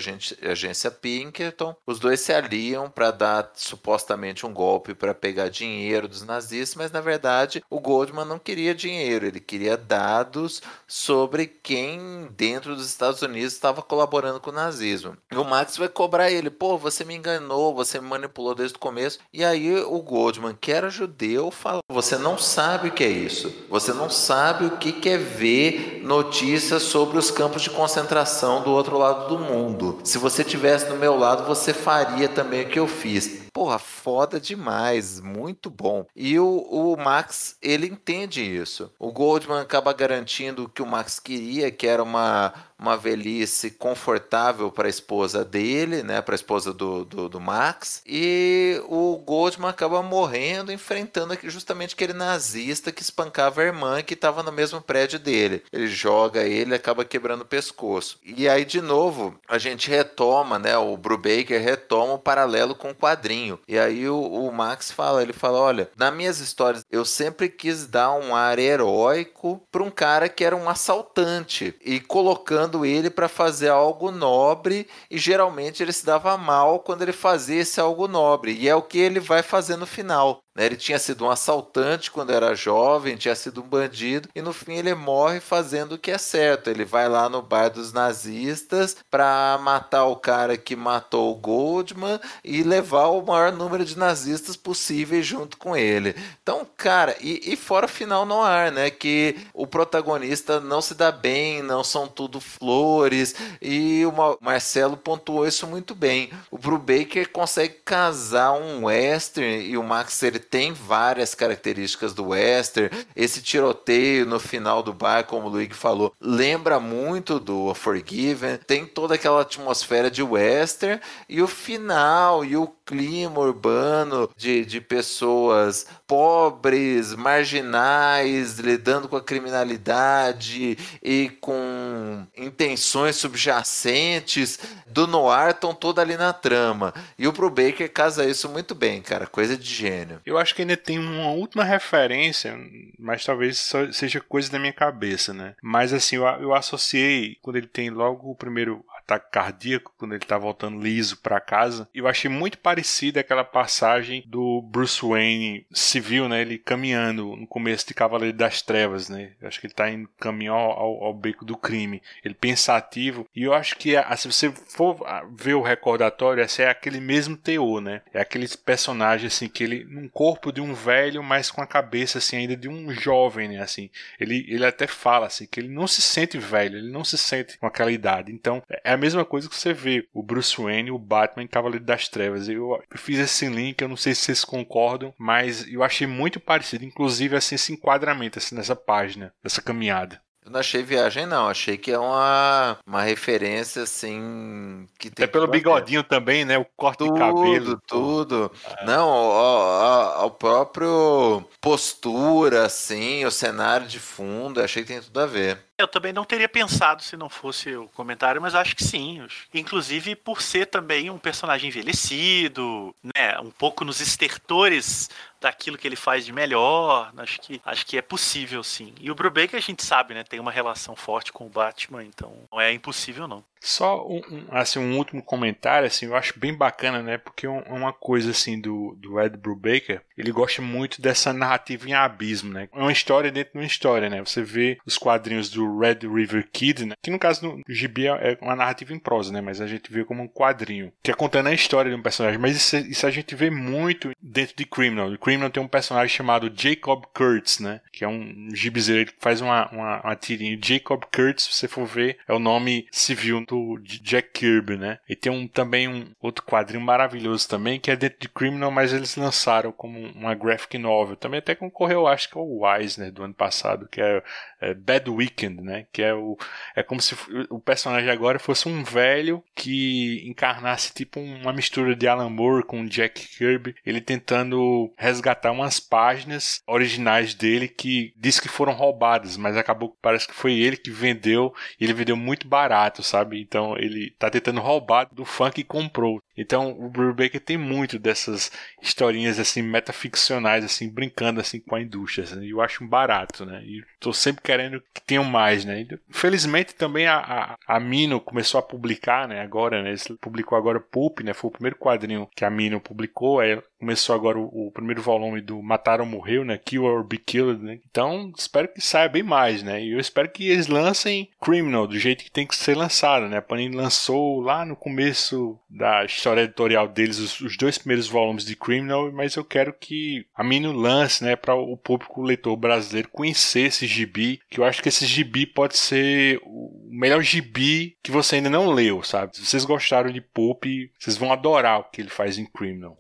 Speaker 5: agência Pinkerton. Os dois se aliam para dar supostamente um golpe para pegar dinheiro dos nazistas, mas na verdade o Goldman não queria dinheiro, ele queria dados sobre quem dentro dos Estados Unidos estava colaborando com o nazismo. E o Max vai cobrar ele, pô, você me enganou, você me manipulou desde o começo. E aí o Goldman, que era judeu, fala: você não sabe o que é isso. Você não sabe o que é ver notícias sobre os campos de concentração do outro lado do mundo. Se você tivesse do meu lado, você faria também o que eu fiz. Porra, foda demais, muito bom. E o, o Max, ele entende isso. O Goldman acaba garantindo o que o Max queria, que era uma, uma velhice confortável para a esposa dele, né, para a esposa do, do, do, Max, e o Goldman acaba morrendo enfrentando justamente aquele nazista que espancava a irmã que estava no mesmo prédio dele. Ele joga ele, acaba quebrando o pescoço. E aí de novo a gente retoma, né, o Brubaker retoma o paralelo com o quadrinho. E aí o, o Max fala, ele fala, olha, nas minhas histórias eu sempre quis dar um ar heróico para um cara que era um assaltante e colocando ele para fazer algo nobre e geralmente ele se dava mal quando ele fazia esse algo nobre e é o que ele vai fazer no final. Né? Ele tinha sido um assaltante quando era jovem, tinha sido um bandido, e no fim ele morre fazendo o que é certo. Ele vai lá no bar dos nazistas para matar o cara que matou o Goldman e levar o maior número de nazistas possíveis junto com ele. Então, cara, e, e fora o final no ar, né? Que o protagonista não se dá bem, não são tudo flores, e o Marcelo pontuou isso muito bem. O Brubaker consegue casar um western e o Max ele tem várias características do western. Esse tiroteio no final do bar, como o Luigi falou, lembra muito do Forgiven. Tem toda aquela atmosfera de western e o final e o clima urbano de, de pessoas pobres, marginais, lidando com a criminalidade e com intenções subjacentes do noir estão toda ali na trama. E o Brubaker casa isso muito bem, cara, coisa de gênio.
Speaker 3: Eu acho que ainda tem uma última referência, mas talvez seja coisa da minha cabeça, né? Mas assim, eu, eu associei quando ele tem logo o primeiro ataque cardíaco quando ele tá voltando liso para casa. Eu achei muito parecida aquela passagem do Bruce Wayne civil, né? Ele caminhando no começo de Cavaleiro das Trevas, né? Eu acho que ele tá indo caminhar ao, ao, beco do crime. Ele pensativo. E eu acho que ah, se você for ver o recordatório, esse é aquele mesmo teor, né? É aquele personagem assim que ele num corpo de um velho, mas com a cabeça assim ainda de um jovem, né? Assim, ele, ele até fala assim que ele não se sente velho, ele não se sente com aquela idade. Então, é a mesma coisa que você vê o Bruce Wayne, o Batman Cavaleiro das Trevas. Eu, fiz esse link, eu não sei se vocês concordam, mas eu achei muito parecido, inclusive assim esse enquadramento assim nessa página, dessa caminhada.
Speaker 5: Eu não achei viagem, não. Achei que é uma, uma referência, assim. Que
Speaker 3: tem Até pelo bigodinho também, né? O corte tudo, de cabelo.
Speaker 5: Tudo, é. Não, o, o, próprio postura, assim, o cenário de fundo. Achei que tem tudo a ver.
Speaker 4: Eu também não teria pensado se não fosse o comentário, mas acho que sim. Inclusive por ser também um personagem envelhecido, né? Um pouco nos estertores daquilo que ele faz de melhor. Acho que, acho que é possível, sim. E o Brubaker a gente sabe, né? Tem uma relação forte com o Batman, então não é impossível, não.
Speaker 3: Só um, um, assim, um último comentário, assim, eu acho bem bacana, né? Porque é uma coisa assim do, do Ed Brubaker, ele gosta muito dessa narrativa em abismo, né? É uma história dentro de uma história, né? Você vê os quadrinhos do Red River Kid, né? Que no caso do Gibi é uma narrativa em prosa, né? Mas a gente vê como um quadrinho, que é contando a história de um personagem. Mas isso, isso a gente vê muito dentro de Criminal. O Criminal tem um personagem chamado Jacob Kurtz, né? Que é um gibizeiro que faz uma, uma, uma tirinha. Jacob Kurtz, se você for ver, é o nome civil do do Jack Kirby, né? E tem um, também um outro quadrinho maravilhoso também, que é dentro de Criminal, mas eles lançaram como uma graphic novel. Também até concorreu, acho que é o Eisner do ano passado, que é, é Bad Weekend, né? Que é o é como se o personagem agora fosse um velho que encarnasse tipo uma mistura de Alan Moore com Jack Kirby, ele tentando resgatar umas páginas originais dele que diz que foram roubadas, mas acabou parece que foi ele que vendeu e ele vendeu muito barato, sabe? Então ele tá tentando roubar do fã que comprou. Então o Brubaker tem muito dessas historinhas assim metaficcionais assim brincando assim com a indústria. Assim, eu acho barato, né? E tô sempre querendo que tenham mais, né? Felizmente também a, a, a, Mino começou a publicar, né? Agora, né? Ele publicou agora Pulp, né? Foi o primeiro quadrinho que a Mino publicou. Aí começou agora o, o primeiro volume do Mataram Morreu, né? Kill or Be Killed, né? Então espero que saia bem mais, né? E eu espero que eles lancem Criminal do jeito que tem que ser lançado, né? A Panini lançou lá no começo da história editorial deles os, os, dois primeiros volumes de Criminal, mas eu quero que a Mino lance, né, para o público leitor brasileiro conhecer esse gibi, que eu acho que esse gibi pode ser o melhor gibi que você ainda não leu, sabe? Se vocês gostaram de Pulp, vocês vão adorar o que ele faz em Criminal.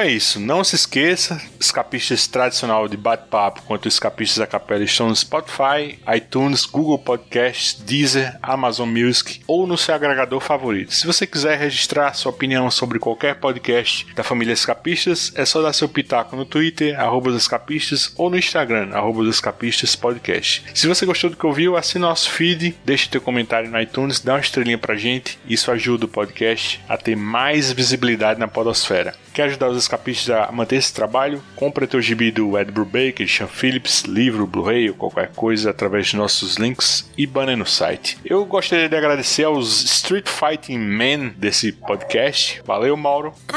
Speaker 3: É isso. Não se esqueça, escapistas tradicional de bate-papo quanto escapistas da capela estão no Spotify, iTunes, Google Podcasts, Deezer, Amazon Music ou no seu agregador favorito. Se você quiser registrar sua opinião sobre qualquer podcast da família Escapistas, é só dar seu pitaco no Twitter, escapistas, ou no Instagram, arroba escapistas podcast. Se você gostou do que ouviu, assine nosso feed, deixe teu comentário no iTunes, dá uma estrelinha pra gente, isso ajuda o podcast a ter mais visibilidade na podosfera. Quer ajudar os escapistas a manter esse trabalho? Compre teu gibi do Ed Brubaker, Sean Phillips, livro, Blu-ray ou qualquer coisa através de nossos links e banner no site. Eu gostaria de agradecer aos Street Fighting Men desse podcast. Valeu, Mauro.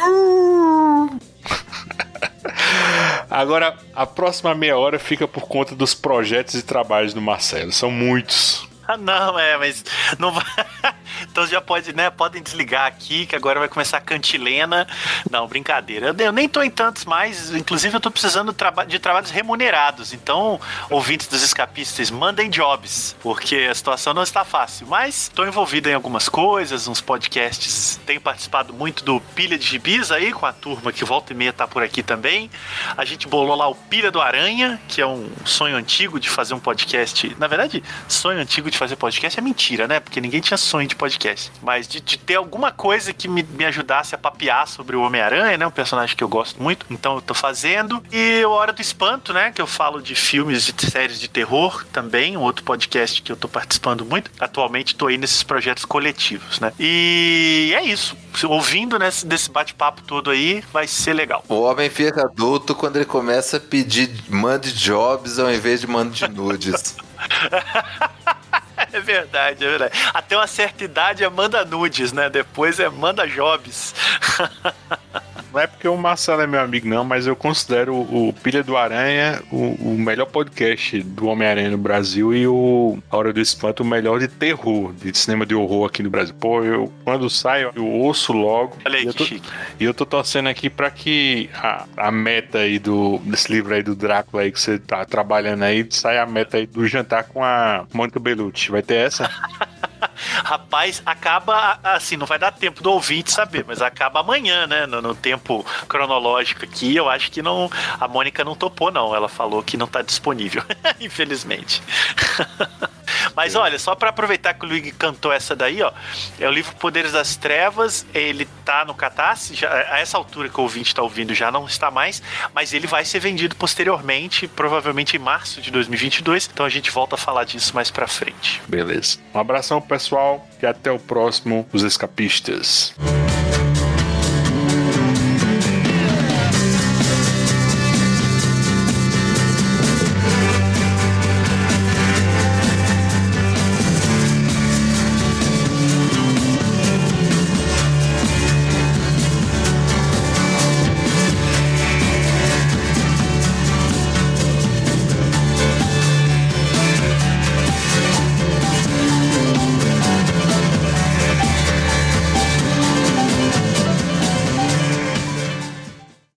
Speaker 3: Agora, a próxima meia hora fica por conta dos projetos e trabalhos do Marcelo. São muitos.
Speaker 4: Ah, não, é, mas não vai. então já pode, né? Podem desligar aqui, que agora vai começar a cantilena. Não, brincadeira. Eu, nem tô em tantos mais. Inclusive, eu tô precisando de trabalhos remunerados. Então, ouvintes dos escapistas, mandem jobs, porque a situação não está fácil. Mas tô envolvido em algumas coisas, uns podcasts. Tenho participado muito do Pilha de Gibis aí, com a turma que volta e meia tá por aqui também. A gente bolou lá o Pilha do Aranha, que é um sonho antigo de fazer um podcast. Na verdade, sonho antigo de fazer podcast é mentira, né? Porque ninguém tinha sonho de podcast. Mas de, de ter alguma coisa que me, me ajudasse a papear sobre o Homem-Aranha, né? Um personagem que eu gosto muito. Então eu tô fazendo. E o Hora do Espanto, né? Que eu falo de filmes, de séries de terror também. Um outro podcast que eu tô participando muito. Atualmente tô aí nesses projetos coletivos, né? E é isso. Ouvindo nesse, desse bate-papo todo aí, vai ser legal.
Speaker 5: O homem fica adulto quando ele começa a pedir mande jobs ao invés de mande nudes.
Speaker 4: É verdade, é verdade. Até uma certa idade é manda nudes, né? Depois é manda jobs.
Speaker 3: Não é porque o Marcelo é meu amigo, não, mas eu considero o Pilha do Aranha o, o melhor podcast do Homem-Aranha no Brasil e o A Hora do Espanto o melhor de terror, de cinema de horror aqui no Brasil. Pô, eu quando sai, eu ouço logo.
Speaker 4: Olha aí,
Speaker 3: e eu
Speaker 4: que
Speaker 3: tô,
Speaker 4: chique.
Speaker 3: E eu tô torcendo aqui pra que a, a meta aí do, desse livro aí do Drácula aí que você tá trabalhando aí, saia a meta aí do jantar com a Mônica Bellucci. Vai ter essa?
Speaker 4: Rapaz, acaba assim, não vai dar tempo do ouvinte saber, mas acaba amanhã, né? No, no tempo cronológico aqui, eu acho que não. A Mônica não topou, não. Ela falou que não tá disponível, infelizmente. Mas olha, só para aproveitar que o Luigi cantou essa daí, ó, é o livro Poderes das Trevas, ele tá no Catarse, já, a essa altura que o ouvinte tá ouvindo já não está mais, mas ele vai ser vendido posteriormente, provavelmente em março de 2022, então a gente volta a falar disso mais pra frente.
Speaker 3: Beleza. Um abração, pessoal, e até o próximo Os Escapistas.